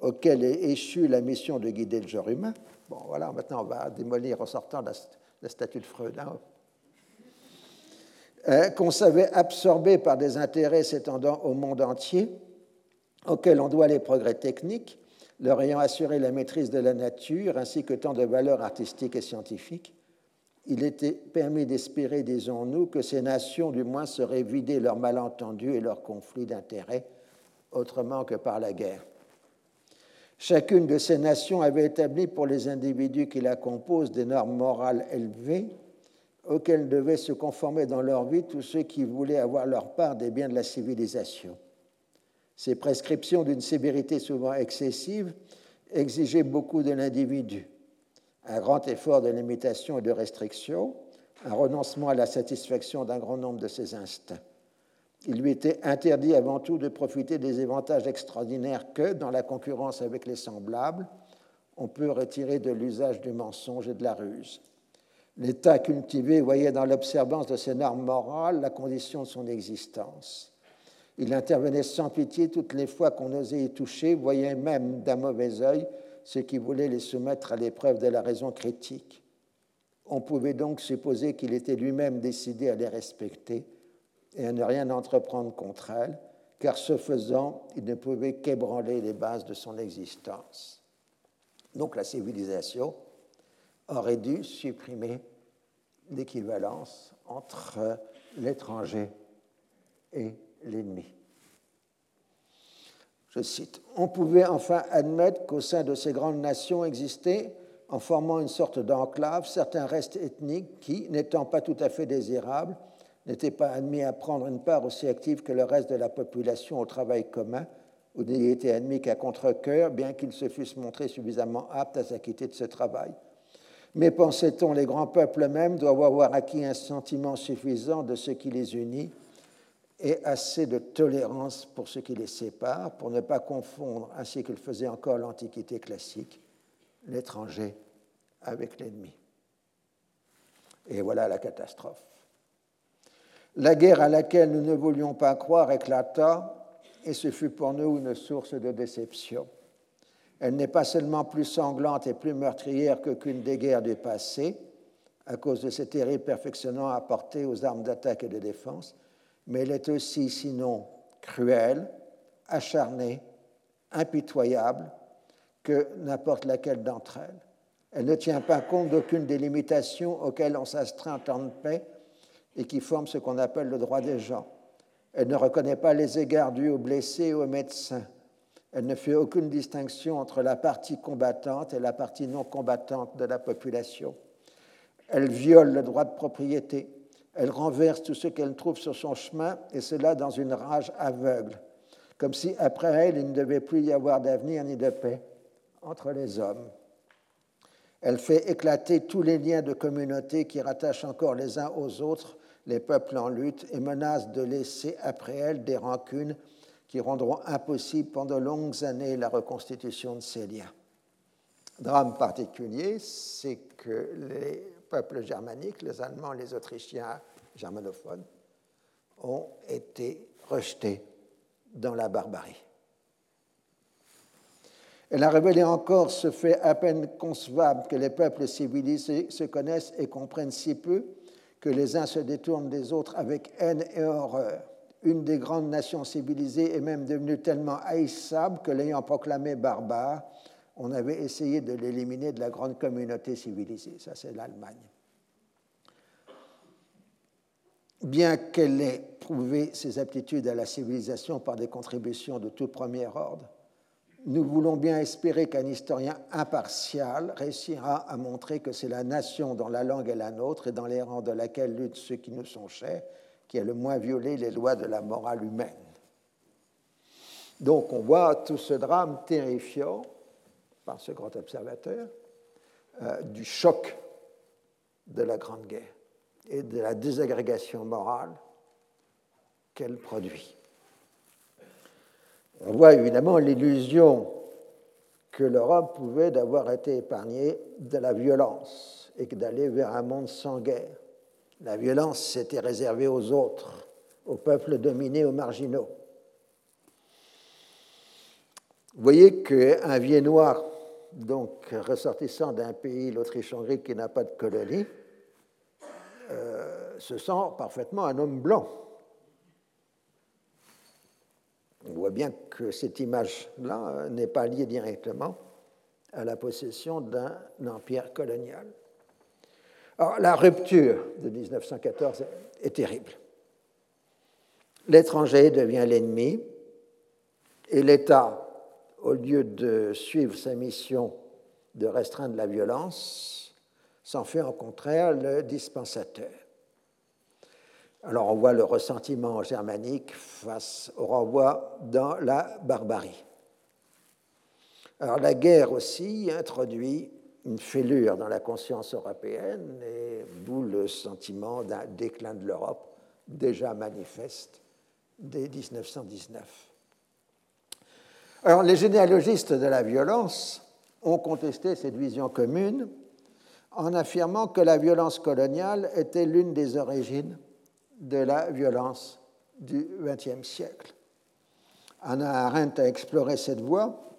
auxquelles est échue la mission de guider le genre humain, bon voilà, maintenant on va démolir en sortant la, statue de Freud, hein, euh, qu'on savait absorber par des intérêts s'étendant au monde entier, auxquels on doit les progrès techniques, leur ayant assuré la maîtrise de la nature ainsi que tant de valeurs artistiques et scientifiques, il était permis d'espérer, disons-nous, que ces nations du moins seraient vidées leurs malentendus et leurs conflits d'intérêts autrement que par la guerre. Chacune de ces nations avait établi pour les individus qui la composent des normes morales élevées auxquelles devaient se conformer dans leur vie tous ceux qui voulaient avoir leur part des biens de la civilisation. Ces prescriptions d'une sévérité souvent excessive exigeaient beaucoup de l'individu. Un grand effort de limitation et de restriction, un renoncement à la satisfaction d'un grand nombre de ses instincts. Il lui était interdit avant tout de profiter des avantages extraordinaires que, dans la concurrence avec les semblables, on peut retirer de l'usage du mensonge et de la ruse. L'État cultivé voyait dans l'observance de ces normes morales la condition de son existence. Il intervenait sans pitié toutes les fois qu'on osait y toucher, voyait même d'un mauvais œil ceux qui voulaient les soumettre à l'épreuve de la raison critique. On pouvait donc supposer qu'il était lui-même décidé à les respecter et à ne rien entreprendre contre elles, car ce faisant, il ne pouvait qu'ébranler les bases de son existence. Donc la civilisation aurait dû supprimer l'équivalence entre l'étranger et l'ennemi. Je cite, On pouvait enfin admettre qu'au sein de ces grandes nations existaient, en formant une sorte d'enclave, certains restes ethniques qui, n'étant pas tout à fait désirables, n'étaient pas admis à prendre une part aussi active que le reste de la population au travail commun, ou n'y étaient admis qu'à contre-coeur, bien qu'ils se fussent montrés suffisamment aptes à s'acquitter de ce travail. Mais pensait-on, les grands peuples eux-mêmes doivent avoir acquis un sentiment suffisant de ce qui les unit et assez de tolérance pour ce qui les sépare, pour ne pas confondre, ainsi qu'il faisait encore l'Antiquité classique, l'étranger avec l'ennemi. Et voilà la catastrophe. La guerre à laquelle nous ne voulions pas croire éclata, et ce fut pour nous une source de déception. Elle n'est pas seulement plus sanglante et plus meurtrière qu'aucune des guerres du passé, à cause de ces terribles perfectionnements apportés aux armes d'attaque et de défense, mais elle est aussi, sinon cruelle, acharnée, impitoyable que n'importe laquelle d'entre elles. Elle ne tient pas compte d'aucune des limitations auxquelles on s'astreint en temps de paix et qui forment ce qu'on appelle le droit des gens. Elle ne reconnaît pas les égards dus aux blessés et aux médecins. Elle ne fait aucune distinction entre la partie combattante et la partie non combattante de la population. Elle viole le droit de propriété. Elle renverse tout ce qu'elle trouve sur son chemin, et cela dans une rage aveugle, comme si après elle, il ne devait plus y avoir d'avenir ni de paix entre les hommes. Elle fait éclater tous les liens de communauté qui rattachent encore les uns aux autres les peuples en lutte et menace de laisser après elle des rancunes qui rendront impossible pendant longues années la reconstitution de ces liens. Drame particulier, c'est que les peuples germaniques, les Allemands, les Autrichiens germanophones, ont été rejetés dans la barbarie. Elle a révélé encore ce fait à peine concevable que les peuples civilisés se connaissent et comprennent si peu que les uns se détournent des autres avec haine et horreur. Une des grandes nations civilisées est même devenue tellement haïssable que l'ayant proclamé barbare, on avait essayé de l'éliminer de la grande communauté civilisée. Ça, c'est l'Allemagne. Bien qu'elle ait prouvé ses aptitudes à la civilisation par des contributions de tout premier ordre, nous voulons bien espérer qu'un historien impartial réussira à montrer que c'est la nation dont la langue est la nôtre et dans les rangs de laquelle luttent ceux qui nous sont chers qui a le moins violé les lois de la morale humaine. Donc on voit tout ce drame terrifiant par ce grand observateur euh, du choc de la Grande Guerre et de la désagrégation morale qu'elle produit. On voit évidemment l'illusion que l'Europe pouvait d'avoir été épargnée de la violence et d'aller vers un monde sans guerre. La violence s'était réservée aux autres, aux peuples dominés, aux marginaux. Vous voyez qu'un Viennois, donc ressortissant d'un pays, l'Autriche-Hongrie, qui n'a pas de colonie, euh, se sent parfaitement un homme blanc. On voit bien que cette image-là euh, n'est pas liée directement à la possession d'un empire colonial. Alors, la rupture de 1914 est terrible. L'étranger devient l'ennemi et l'État, au lieu de suivre sa mission de restreindre la violence, s'en fait au contraire le dispensateur. Alors on voit le ressentiment germanique face au renvoi dans la barbarie. Alors la guerre aussi introduit une fêlure dans la conscience européenne et d'où le sentiment d'un déclin de l'Europe déjà manifeste dès 1919. Alors les généalogistes de la violence ont contesté cette vision commune en affirmant que la violence coloniale était l'une des origines de la violence du XXe siècle. Anna Arendt a exploré cette voie,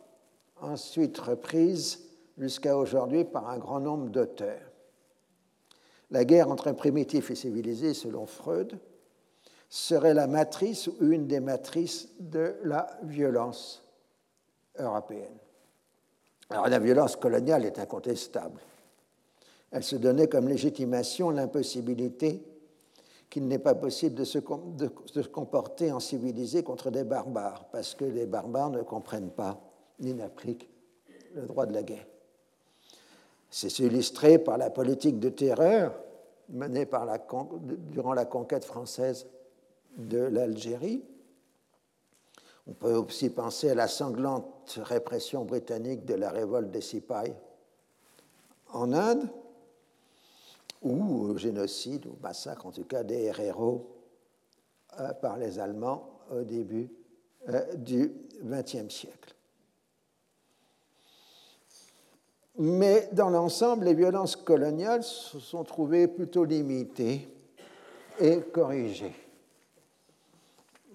ensuite reprise jusqu'à aujourd'hui par un grand nombre d'auteurs. La guerre entre primitifs et civilisés, selon Freud, serait la matrice ou une des matrices de la violence européenne. Alors la violence coloniale est incontestable. Elle se donnait comme légitimation l'impossibilité qu'il n'est pas possible de se, comporter en civilisé contre des barbares, parce que les barbares ne comprennent pas ni n'appliquent le droit de la guerre. C'est illustré par la politique de terreur menée par la, durant la conquête française de l'Algérie. On peut aussi penser à la sanglante répression britannique de la révolte des Sipay en Inde, ou au génocide, ou massacre en tout cas des héros euh, par les Allemands au début euh, du XXe siècle. Mais dans l'ensemble, les violences coloniales se sont trouvées plutôt limitées et corrigées.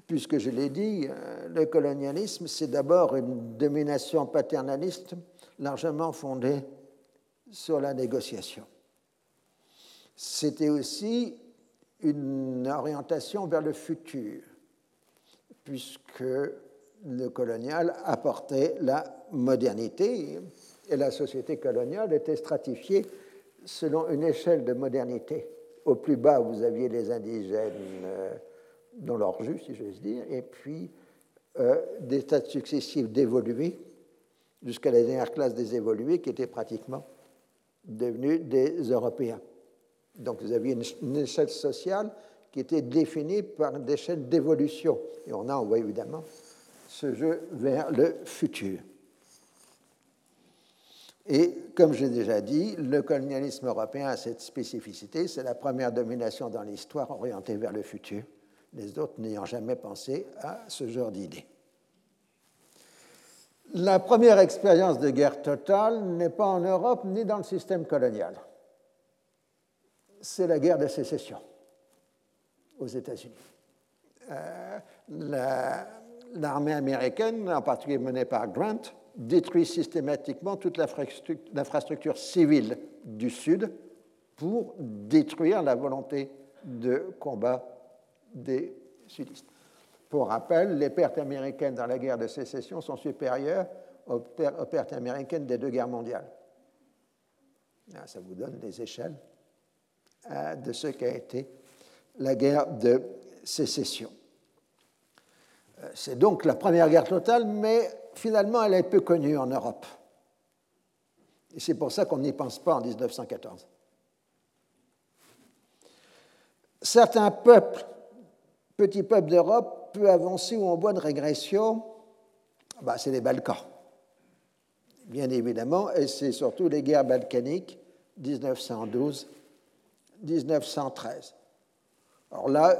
Puisque je l'ai dit, euh, le colonialisme, c'est d'abord une domination paternaliste largement fondée sur la négociation c'était aussi une orientation vers le futur, puisque le colonial apportait la modernité et la société coloniale était stratifiée selon une échelle de modernité. Au plus bas, vous aviez les indigènes euh, dans leur jus, si j'ose dire, et puis euh, des stades successifs d'évolués jusqu'à la dernière classe des évolués qui étaient pratiquement devenus des Européens. Donc vous aviez une, échelle sociale qui était définie par une échelle d'évolution. Et on a, on voit évidemment ce jeu vers le futur. Et comme j'ai déjà dit, le colonialisme européen a cette spécificité, c'est la première domination dans l'histoire orientée vers le futur, les autres n'ayant jamais pensé à ce genre d'idée. La première expérience de guerre totale n'est pas en Europe ni dans le système colonial. C'est la guerre de sécession aux États-Unis. Euh, l'armée américaine, en particulier menée par Grant, détruit systématiquement toute l'infrastructure civile du Sud pour détruire la volonté de combat des sudistes. Pour rappel, les pertes américaines dans la guerre de sécession sont supérieures aux pertes américaines des deux guerres mondiales. Ah, ça vous donne les échelles euh, de ce qu'a été la guerre de sécession. Euh, c'est donc la première guerre totale, mais finalement, elle est peu connue en Europe. Et c'est pour ça qu'on n'y pense pas en 1914. Certains peuples, petits peuples d'Europe, peu avancés ou en bonne régression, bah, c'est les Balkans. Bien évidemment, et c'est surtout les guerres balkaniques 1912-1913. Alors là,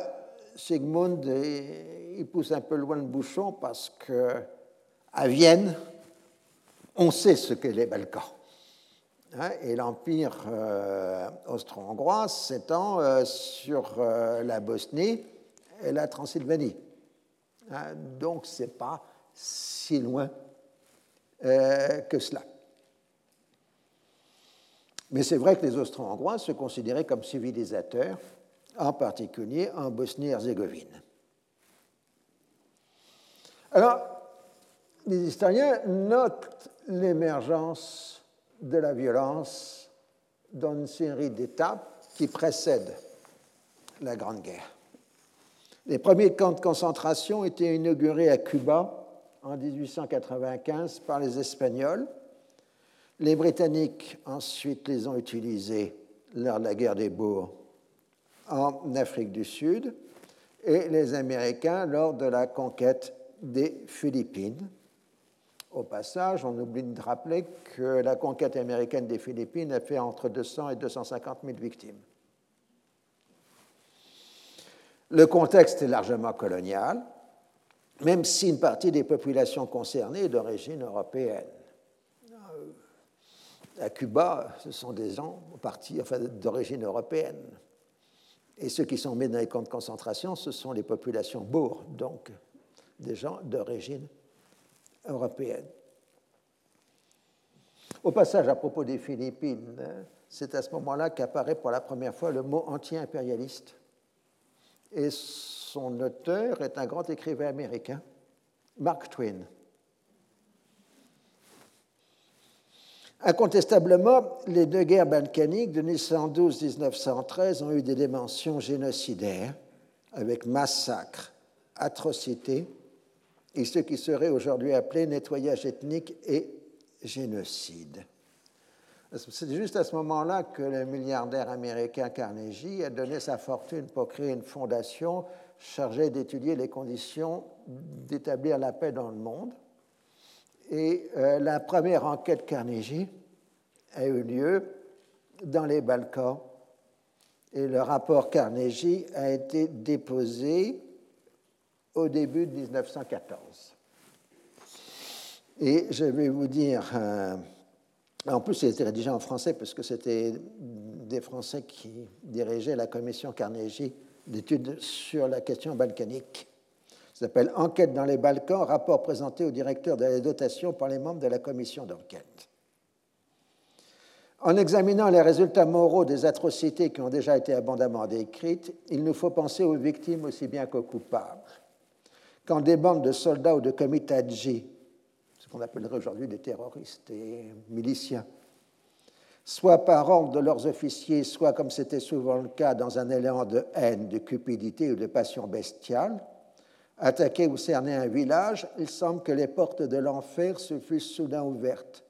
Sigmund, il pousse un peu loin le bouchon parce que à Vienne, on sait ce qu'est les Balkans. Hein, et l'empire euh, austro-hongrois s'étend euh, sur euh, la Bosnie et la Transylvanie. Hein, donc, ce n'est pas si loin que cela. Mais c'est vrai que les Austro-Hongrois se considéraient comme civilisateurs, en particulier en Bosnie-Herzégovine. Alors, les historiens notent l'émergence de la violence dans une série d'étapes qui précèdent la Grande Guerre. Les premiers camps de concentration étaient inaugurés à Cuba en 1895 par les Espagnols. Les Britanniques ensuite les ont utilisés lors de la guerre des Boers en Afrique du Sud et les Américains lors de la conquête des Philippines au passage, on oublie de rappeler que la conquête américaine des Philippines a fait entre 200 et 250 000 victimes. Le contexte est largement colonial, même si une partie des populations concernées est d'origine européenne. Euh, à Cuba, ce sont des gens d'origine européenne. Et ceux qui sont mis dans les camps de concentration, ce sont les populations bourres, donc des gens d'origine européenne. Au passage, à propos des Philippines, c'est à ce moment-là qu'apparaît pour la première fois le mot anti-impérialiste. Et son auteur est un grand écrivain américain, Mark Twain. Incontestablement, les deux guerres balkaniques de 1912-1913 ont eu des dimensions génocidaires, avec massacres, atrocités et ce qui serait aujourd'hui appelé nettoyage ethnique et génocide. C'est juste à ce moment-là que le milliardaire américain Carnegie a donné sa fortune pour créer une fondation chargée d'étudier les conditions d'établir la paix dans le monde. Et euh, la première enquête Carnegie a eu lieu dans les Balkans. Et le rapport Carnegie a été déposé au début de 1914. Et je vais vous dire, euh, en plus, il était rédigé en français parce que c'était des Français qui dirigeaient la commission Carnegie d'études sur la question balkanique. Ça s'appelle Enquête dans les Balkans, rapport présenté au directeur de la dotation par les membres de la commission d'enquête. En examinant les résultats moraux des atrocités qui ont déjà été abondamment décrites, il nous faut penser aux victimes aussi bien qu'aux coupables quand des bandes de soldats ou de kamitaji, qu'on appellerait aujourd'hui des terroristes et miliciens, soit par ordre de leurs officiers, soit comme c'était souvent le cas dans un élan de haine, de cupidité ou de passion bestiale, attaquer ou cerner un village, il semble que les portes de l'enfer se fussent soudain ouvertes.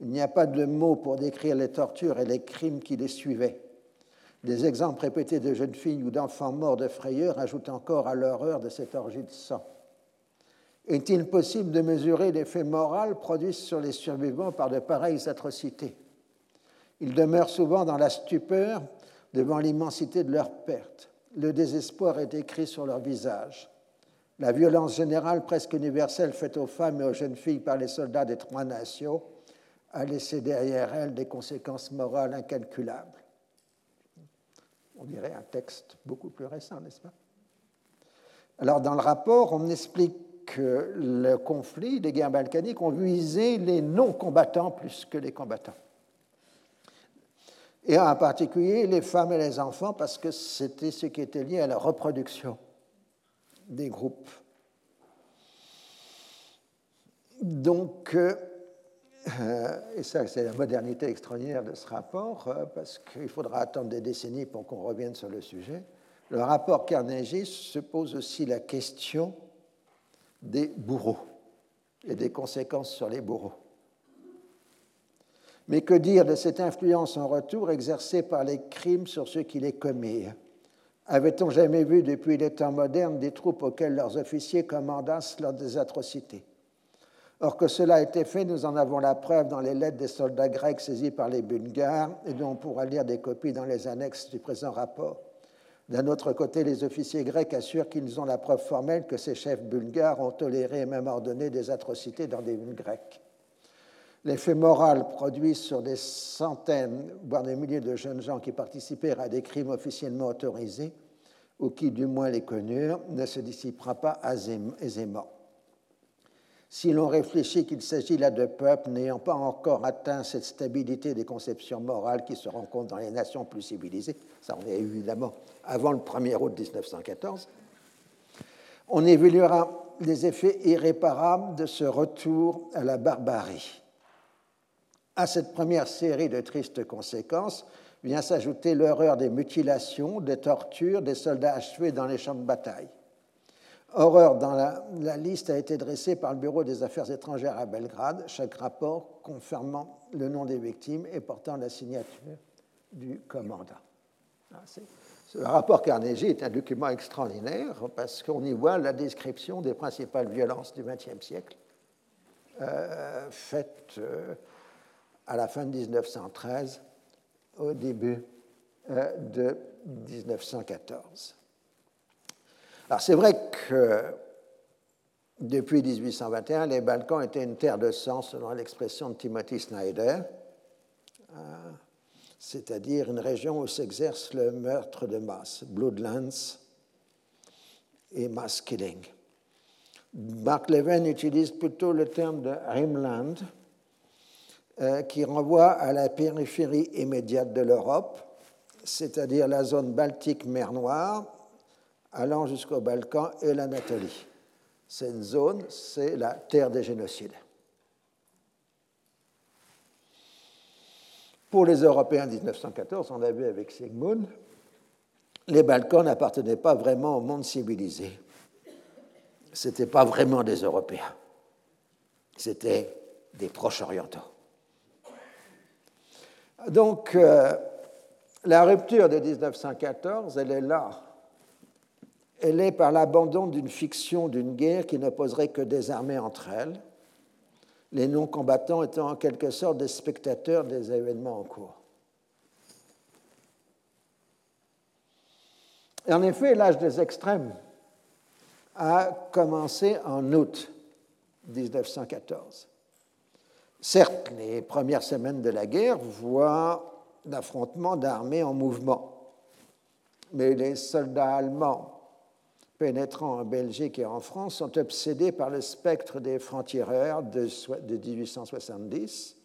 Il n'y a pas de mots pour décrire les tortures et les crimes qui les suivaient. Des exemples répétés de jeunes filles ou d'enfants morts de frayeur ajoutent encore à l'horreur de cette orgie de sang. Est-il possible de mesurer l'effet moral produit sur les survivants par de pareilles atrocités? Ils demeurent souvent dans la stupeur devant l'immensité de leur perte. Le désespoir est écrit sur leur visage. La violence générale presque universelle faite aux femmes et aux jeunes filles par les soldats des trois nations a laissé derrière elle des conséquences morales incalculables. On dirait un texte beaucoup plus récent, n'est-ce pas? Alors dans le rapport, on explique que le conflit des guerres balkaniques ont visé les non-combattants plus que les combattants. Et en particulier les femmes et les enfants, parce que c'était ce qui était lié à la reproduction des groupes. Donc, euh, et ça c'est la modernité extraordinaire de ce rapport, euh, parce qu'il faudra attendre des décennies pour qu'on revienne sur le sujet, le rapport Carnegie se pose aussi la question des bourreaux et des conséquences sur les bourreaux. Mais que dire de cette influence en retour exercée par les crimes sur ceux qui les commirent? Avait-on jamais vu depuis les temps modernes des troupes auxquelles leurs officiers commandassent lors des atrocités? Or que cela a été fait, nous en avons la preuve dans les lettres des soldats grecs saisis par les Bulgares et dont on pourra lire des copies dans les annexes du présent rapport. D'un autre côté, les officiers grecs assurent qu'ils ont la preuve formelle que ces chefs bulgares ont toléré et même ordonné des atrocités dans des villes grecques. L'effet moral produit sur des centaines, voire des milliers de jeunes gens qui participèrent à des crimes officiellement autorisés, ou qui du moins les connurent, ne se dissipera pas aisément. Si l'on réfléchit qu'il s'agit là de peuples n'ayant pas encore atteint cette stabilité des conceptions morales qui se rencontrent dans les nations plus civilisées, ça on est évidemment avant le 1er août 1914, on évaluera les effets irréparables de ce retour à la barbarie. À cette première série de tristes conséquences vient s'ajouter l'horreur des mutilations, des tortures, des soldats achevés dans les champs de bataille. Horreur dans la, liste a été dressée par le Bureau des Affaires étrangères à Belgrade, chaque rapport confirmant le nom des victimes et portant la signature du commandant. Ah, ce rapport Carnegie est un document extraordinaire parce qu'on y voit la description des principales violences du XXe siècle, euh, faites euh, à la fin de 1913, au début euh, de 1914. Alors c'est vrai que depuis 1821, les Balkans étaient une terre de sang, selon l'expression de Timothy Snyder, euh, c'est-à-dire une région où s'exerce le meurtre de masse, bloodlands et mass killing. Mark Levin utilise plutôt le terme de Rimland, euh, qui renvoie à la périphérie immédiate de l'Europe, c'est-à-dire la zone baltique-mer Noire, allant jusqu'au Balkan et l'Anatolie. Cette zone, c'est la terre des génocides. Pour les Européens de 1914, on a vu avec Sigmund, les Balkans n'appartenaient pas vraiment au monde civilisé. Ce n'étaient pas vraiment des Européens. C'était des proches orientaux. Donc, euh, la rupture de 1914, elle est là elle est par l'abandon d'une fiction d'une guerre qui n'opposerait que des armées entre elles, les non-combattants étant en quelque sorte des spectateurs des événements en cours. En effet, l'âge des extrêmes a commencé en août 1914. Certes, les premières semaines de la guerre voient l'affrontement d'armées en mouvement, mais les soldats allemands pénétrant en Belgique et en France sont obsédés par le spectre des francs-tireurs de, 1870,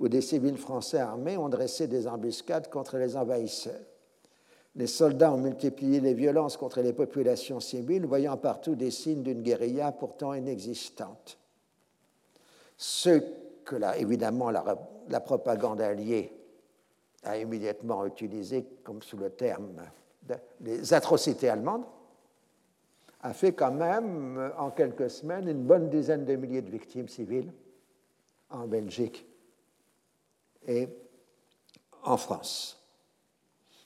où des civils français armés ont dressé des embuscades contre les envahisseurs. Les soldats ont multiplié les violences contre les populations civiles, voyant partout des signes d'une guérilla pourtant inexistante. Ce que, évidemment, la, la propagande alliée a immédiatement utilisé comme sous le terme des atrocités allemandes, a fait quand même en quelques semaines une bonne dizaine de milliers de victimes civiles en Belgique et en France.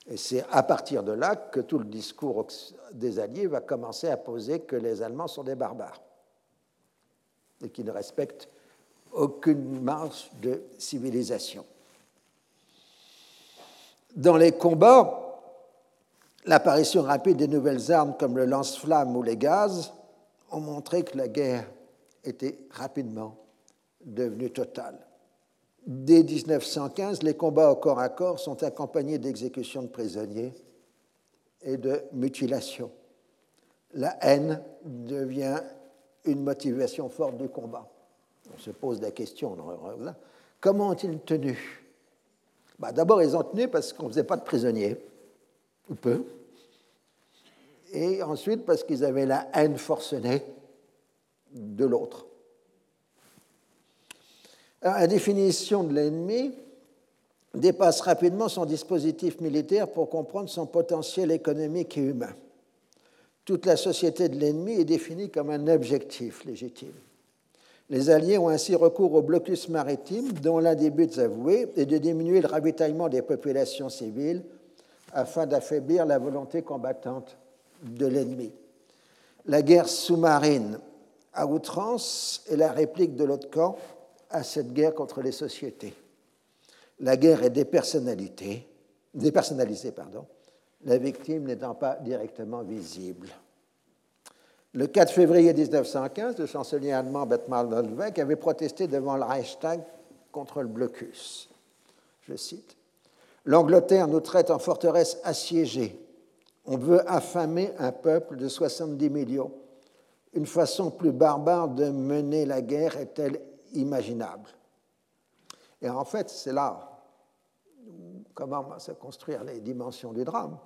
Et c'est à partir de là que tout le discours des Alliés va commencer à poser que les Allemands sont des barbares et qu'ils ne respectent aucune marge de civilisation. Dans les combats, l'apparition rapide des nouvelles armes comme le lance-flamme ou les gaz ont montré que la guerre était rapidement devenue totale. Dès 1915, les combats au corps à corps sont accompagnés d'exécutions de prisonniers et de mutilations. La haine devient une motivation forte du combat. On se pose la question, comment ont-ils tenu? Bah, D'abord, ils ont tenu parce qu'on ne faisait pas de prisonniers, ou peu, et ensuite parce qu'ils avaient la haine forcenée de l'autre. La définition de l'ennemi dépasse rapidement son dispositif militaire pour comprendre son potentiel économique et humain. Toute la société de l'ennemi est définie comme un objectif légitime. Les Alliés ont ainsi recours au blocus maritime, dont l'un des buts avoués est de diminuer le ravitaillement des populations civiles afin d'affaiblir la volonté combattante de l'ennemi. La guerre sous-marine à outrance est la réplique de l'autre camp à cette guerre contre les sociétés. La guerre est dépersonnalisée, la victime n'étant pas directement visible. Le 4 février 1915, le chancelier allemand Bethmann Wolfgang avait protesté devant le Reichstag contre le blocus. Je cite L'Angleterre nous traite en forteresse assiégée. On veut affamer un peuple de 70 millions. Une façon plus barbare de mener la guerre est-elle imaginable? Et en fait, c'est là comment se construire les dimensions du drame.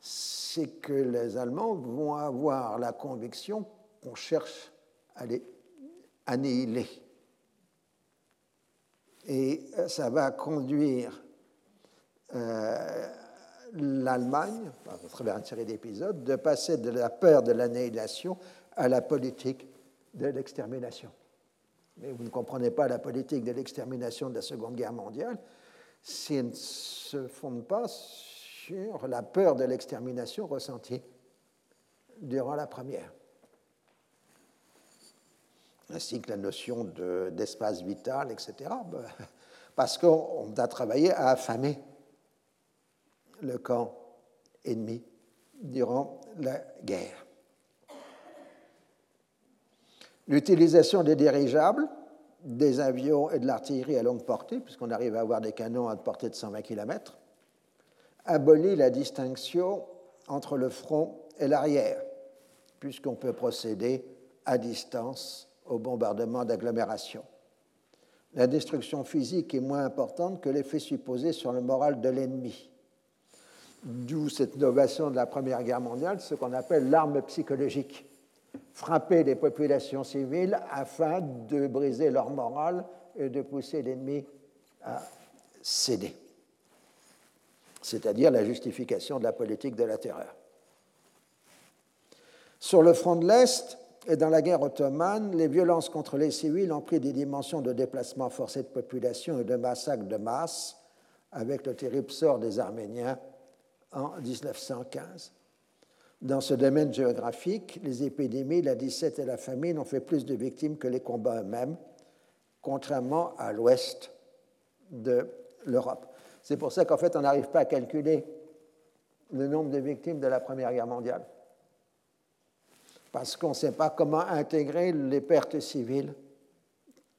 C'est que les Allemands vont avoir la conviction qu'on cherche à les annihiler. Et ça va conduire euh, l'Allemagne, à travers une série d'épisodes, de passer de la peur de l'annihilation à la politique de l'extermination. Mais vous ne comprenez pas la politique de l'extermination de la Seconde Guerre mondiale si elle ne se fonde pas sur la peur de l'extermination ressentie durant la première. Ainsi que la notion d'espace vital, etc. Parce qu'on a travaillé à affamer le camp ennemi durant la guerre. L'utilisation des dirigeables, des avions et de l'artillerie à longue portée, puisqu'on arrive à avoir des canons à portée de 120 km, abolit la distinction entre le front et l'arrière, puisqu'on peut procéder à distance au bombardement d'agglomération. La destruction physique est moins importante que l'effet supposé sur le moral de l'ennemi d'où cette innovation de la Première Guerre mondiale, ce qu'on appelle l'arme psychologique. Frapper les populations civiles afin de briser leur morale et de pousser l'ennemi à céder. C'est-à-dire la justification de la politique de la terreur. Sur le front de l'Est et dans la guerre ottomane, les violences contre les civils ont pris des dimensions de déplacement forcé de population et de massacres de masse, avec le terrible sort des Arméniens en 1915. Dans ce domaine géographique, les épidémies, la disette et la famine ont fait plus de victimes que les combats eux-mêmes, contrairement à l'ouest de l'Europe. C'est pour ça qu'en fait, on n'arrive pas à calculer le nombre de victimes de la Première Guerre mondiale. Parce qu'on ne sait pas comment intégrer les pertes civiles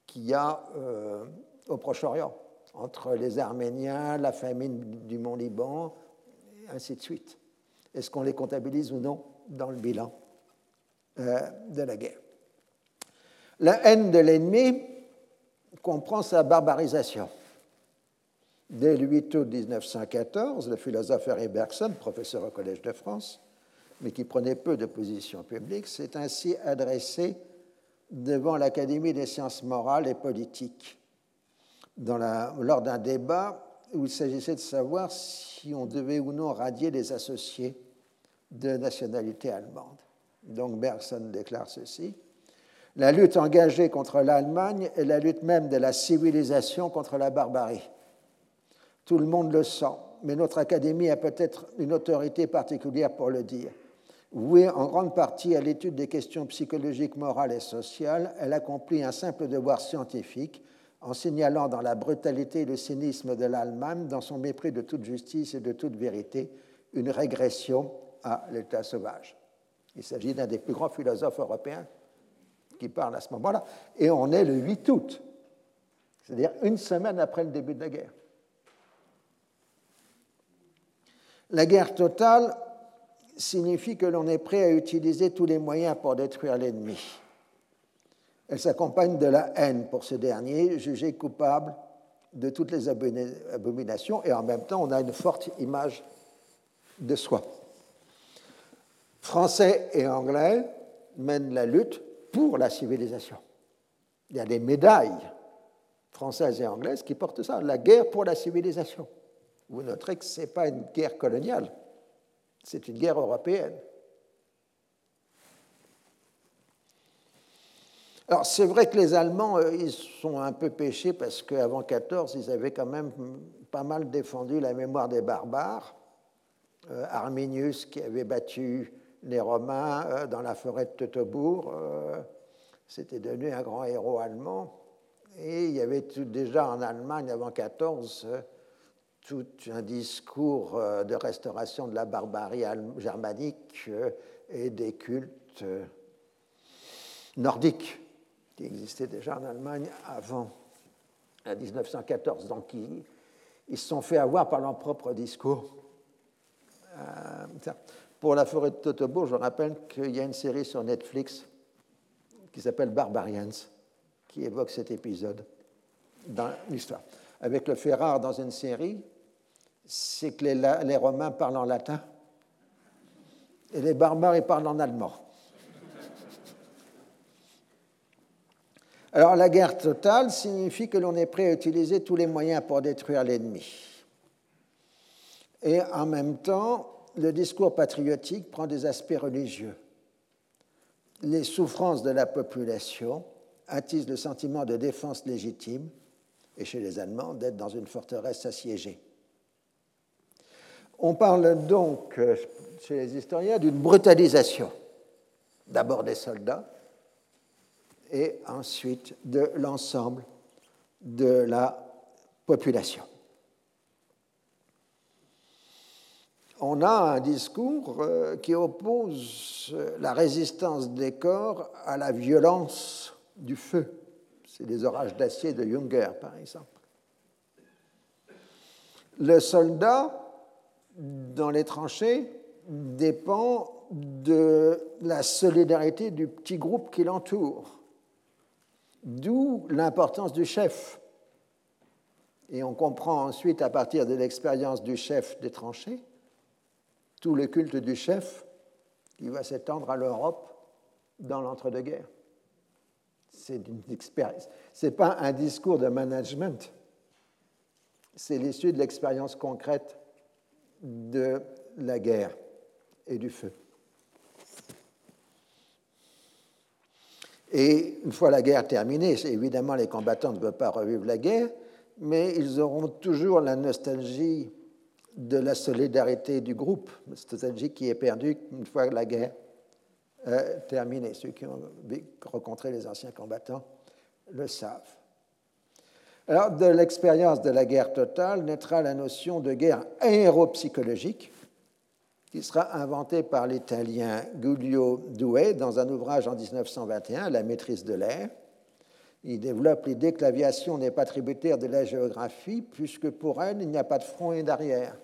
qu'il y a euh, au Proche-Orient, entre les Arméniens, la famine du Mont-Liban, ainsi de suite. Est-ce qu'on les comptabilise ou non dans le bilan euh, de la guerre? La haine de l'ennemi comprend sa barbarisation. Dès le 8 août 1914, le philosophe Harry Bergson, professeur au Collège de France, mais qui prenait peu de position publique, s'est ainsi adressé devant l'Académie des sciences morales et politiques. Lors d'un débat où il s'agissait de savoir si on devait ou non radier les associés de nationalité allemande. Donc Bergson déclare ceci. La lutte engagée contre l'Allemagne est la lutte même de la civilisation contre la barbarie. Tout le monde le sent, mais notre Académie a peut-être une autorité particulière pour le dire. Vouée en grande partie à l'étude des questions psychologiques, morales et sociales, elle accomplit un simple devoir scientifique en signalant dans la brutalité et le cynisme de l'Allemagne, dans son mépris de toute justice et de toute vérité, une régression à l'état sauvage. Il s'agit d'un des plus grands philosophes européens qui parle à ce moment-là. Et on est le 8 août, c'est-à-dire une semaine après le début de la guerre. La guerre totale signifie que l'on est prêt à utiliser tous les moyens pour détruire l'ennemi. Elle s'accompagne de la haine pour ce dernier, jugé coupable de toutes les abominations, et en même temps, on a une forte image de soi. Français et Anglais mènent la lutte pour la civilisation. Il y a des médailles françaises et anglaises qui portent ça, la guerre pour la civilisation. Vous noterez que ce n'est pas une guerre coloniale, c'est une guerre européenne. Alors c'est vrai que les Allemands, ils sont un peu péchés parce qu'avant 14, ils avaient quand même pas mal défendu la mémoire des barbares. Euh, Arminius qui avait battu les Romains euh, dans la forêt de Teutobourg. Euh, c'était devenu un grand héros allemand. Et il y avait déjà en Allemagne, avant 14, euh, tout un discours de restauration de la barbarie germanique et des cultes nordiques qui existaient déjà en Allemagne avant 1914. Donc ils, se sont fait avoir par leur propre discours. Pour la forêt de Totobo, je rappelle qu'il y a une série sur Netflix qui s'appelle Barbarians, qui évoque cet épisode dans l'histoire. Avec le fait rare dans une série, c'est que les, Romains parlent en latin et les barbares parlent en allemand. Alors la guerre totale signifie que l'on est prêt à utiliser tous les moyens pour détruire l'ennemi. Et en même temps, le discours patriotique prend des aspects religieux. Les souffrances de la population attisent le sentiment de défense légitime, et chez les Allemands, d'être dans une forteresse assiégée. On parle donc, euh, chez les historiens, d'une brutalisation, d'abord des soldats, et ensuite de l'ensemble de la population. on a un discours euh, qui oppose euh, la résistance des corps à la violence du feu. C'est les orages d'acier de Junger, par exemple. Le soldat, dans les tranchées, dépend de la solidarité du petit groupe qui l'entoure, d'où l'importance du chef. Et on comprend ensuite, à partir de l'expérience du chef des tranchées, tout le culte du chef qui va s'étendre à l'Europe dans l'entre-deux-guerres. C'est une expérience. Ce n'est pas un discours de management, c'est l'issue de l'expérience concrète de la guerre et du feu. Et une fois la guerre terminée, évidemment les combattants ne veulent pas revivre la guerre, mais ils auront toujours la nostalgie de la solidarité du groupe, stratégie qui est perdue une fois la guerre euh, terminée. Ceux qui ont rencontré les anciens combattants le savent. Alors, de l'expérience de la guerre totale naîtra la notion de guerre aéropsychologique, qui sera inventée par l'Italien Giulio Douai dans un ouvrage en 1921, La maîtrise de l'air. Il développe l'idée que l'aviation n'est pas tributaire de la géographie, puisque pour elle, il n'y a pas de front et d'arrière.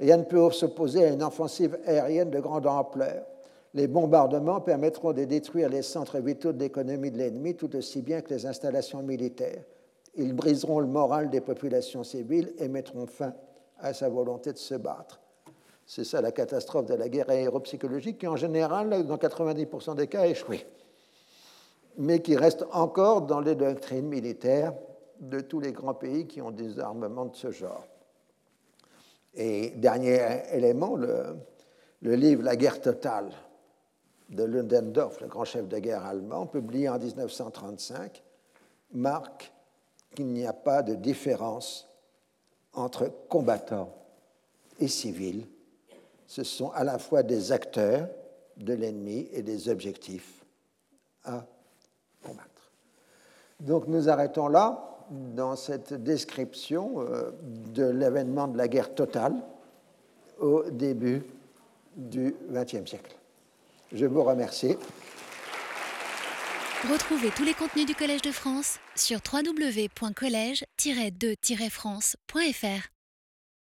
Rien ne peut s'opposer à une offensive aérienne de grande ampleur. Les bombardements permettront de détruire les centres vitaux de l'économie de l'ennemi tout aussi bien que les installations militaires. Ils briseront le moral des populations civiles et mettront fin à sa volonté de se battre. C'est ça la catastrophe de la guerre aéropsychologique qui, en général, dans 90% des cas, a échoué, mais qui reste encore dans les doctrines militaires de tous les grands pays qui ont des armements de ce genre. Et dernier élément, le, livre La guerre totale de Ludendorff, le grand chef de guerre allemand, publié en 1935, marque qu'il n'y a pas de différence entre combattants et civils. Ce sont à la fois des acteurs de l'ennemi et des objectifs à combattre. Donc nous arrêtons là dans cette description euh, de l'événement de la guerre totale au début du XXe siècle. Je vous remercie. Retrouvez tous les contenus du Collège de France sur www.colège-2-france.fr.